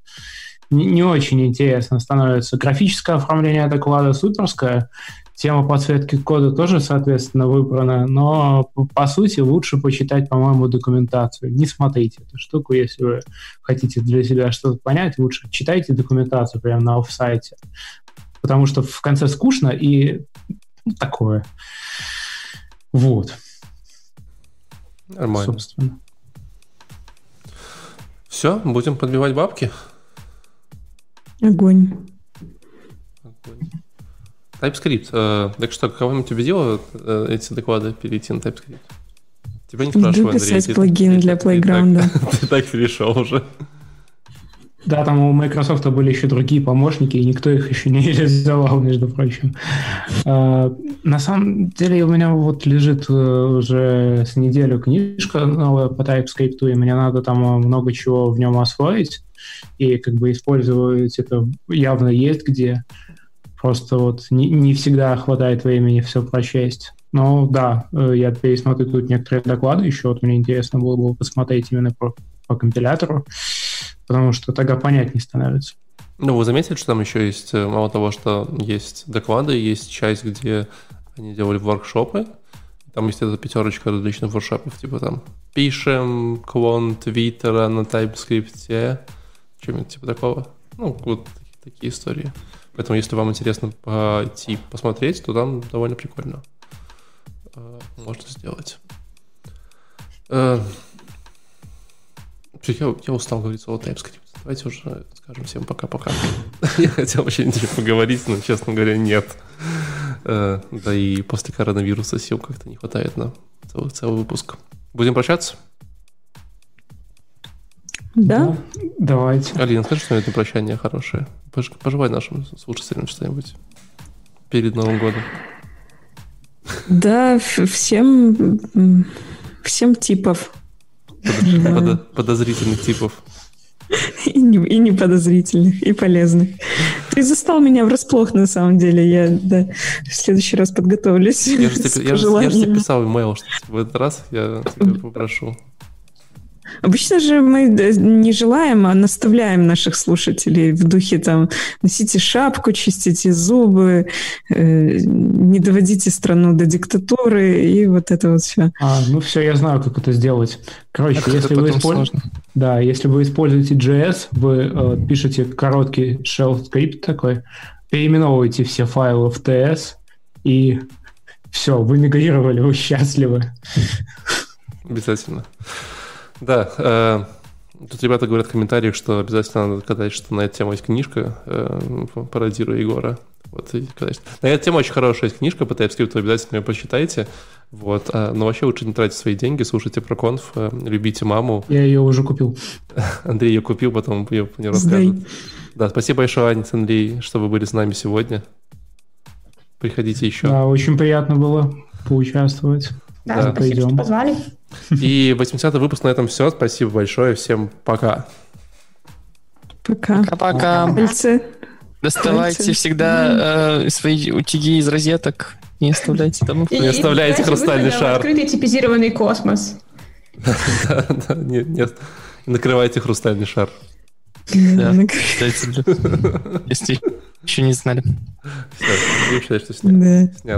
Не очень интересно становится. Графическое оформление доклада суперское, тема подсветки кода тоже, соответственно, выбрана, но, по- сути, лучше почитать, по-моему, документацию. Не смотрите эту штуку, если вы хотите для себя что-то понять, лучше читайте документацию прямо на офсайте, потому что в конце скучно и ну, такое. Вот, Нормально. собственно. Все, будем подбивать бабки. Огонь. TypeScript. э, так что, кого-нибудь убедило э, эти доклады перейти на TypeScript? Тебя не спрашиваю, Иду Андрей. писать плагин ты- для плейграунда. (laughs) Ты так перешел уже. Да, там у Microsoft были еще другие помощники, и никто их еще не (laughs) реализовал, между прочим. А, На самом деле у меня вот лежит э, уже с неделю книжка новая по TypeScript, и мне надо там много чего в нем освоить, и как бы использовать это явно есть где. Просто вот не, не всегда хватает времени все прочесть. Но да, э, я пересмотрю тут некоторые доклады еще, вот мне интересно было бы посмотреть именно по, по компилятору, потому что тогда понятнее становится. Ну, вы заметили, что там еще есть, э, мало того, что есть доклады, есть часть, где они делали воркшопы. Там есть эта пятерочка различных воркшопов, типа там пишем клон твиттера на TypeScript, что-нибудь типа такого. Ну, вот такие, истории. Поэтому, если вам интересно пойти посмотреть, то там довольно прикольно. Э, Можно сделать. Э, Я, я устал говорить слово TypeScript. Давайте уже скажем всем пока-пока. (laughs) Я хотел вообще ничего поговорить, но, честно говоря, нет. Э, Да и после коронавируса сил как-то не хватает на целый, целый выпуск. Будем прощаться? Да? Давайте. Алина, скажи что-нибудь на прощание хорошее. Пож- Пожелай нашим слушателям что-нибудь перед Новым годом. Да, всем, всем типов. Желаю. Подо- подозрительных типов. И, не, и неподозрительных, и полезных. Ты застал меня врасплох, на самом деле. Я да, в следующий раз подготовлюсь. Я же тебе, (laughs) я же- я же тебе писал имейл, что в этот раз я тебя попрошу. Обычно же мы не желаем, а наставляем наших слушателей в духе там носите шапку, чистите зубы, э, не доводите страну до диктатуры и вот это вот все. А, ну все, я знаю, как это сделать. Короче, Это если вы, потом использ- сложно. да, если вы используете JS, вы э, пишете короткий shell скрипт такой, переименовываете все файлы в TS, и все, вы мигрировали, вы счастливы. Обязательно. Да, э, тут ребята говорят в комментариях, что обязательно надо сказать, что на эту тему есть книжка, э, пародируя Егора. Вот, и сказать. На эту тему очень хорошая есть книжка по TypeScript, обязательно ее почитайте. Вот, а, но вообще лучше не тратить свои деньги, слушайте про конф, э, любите маму. Я ее уже купил. (laughs) Андрей ее купил, потом ее не Сдай. расскажет. Да, спасибо большое, Аня, Андрей, что вы были с нами сегодня. Приходите еще. Да, очень приятно было поучаствовать. Да, Да. спасибо, Пойдем. что позвали. И 80-й выпуск на этом все. Спасибо большое. Всем пока. Пока. Пока-пока. Доставайте Пальцы. всегда э, свои утюги из розеток. Не оставляйте там. И- Не оставляйте хрустальный шар. Открытый типизированный космос. Да, да, нет, нет. Накрывайте хрустальный шар. Да. Если еще не знали. Все, будем считать, что снят. Да. Снят.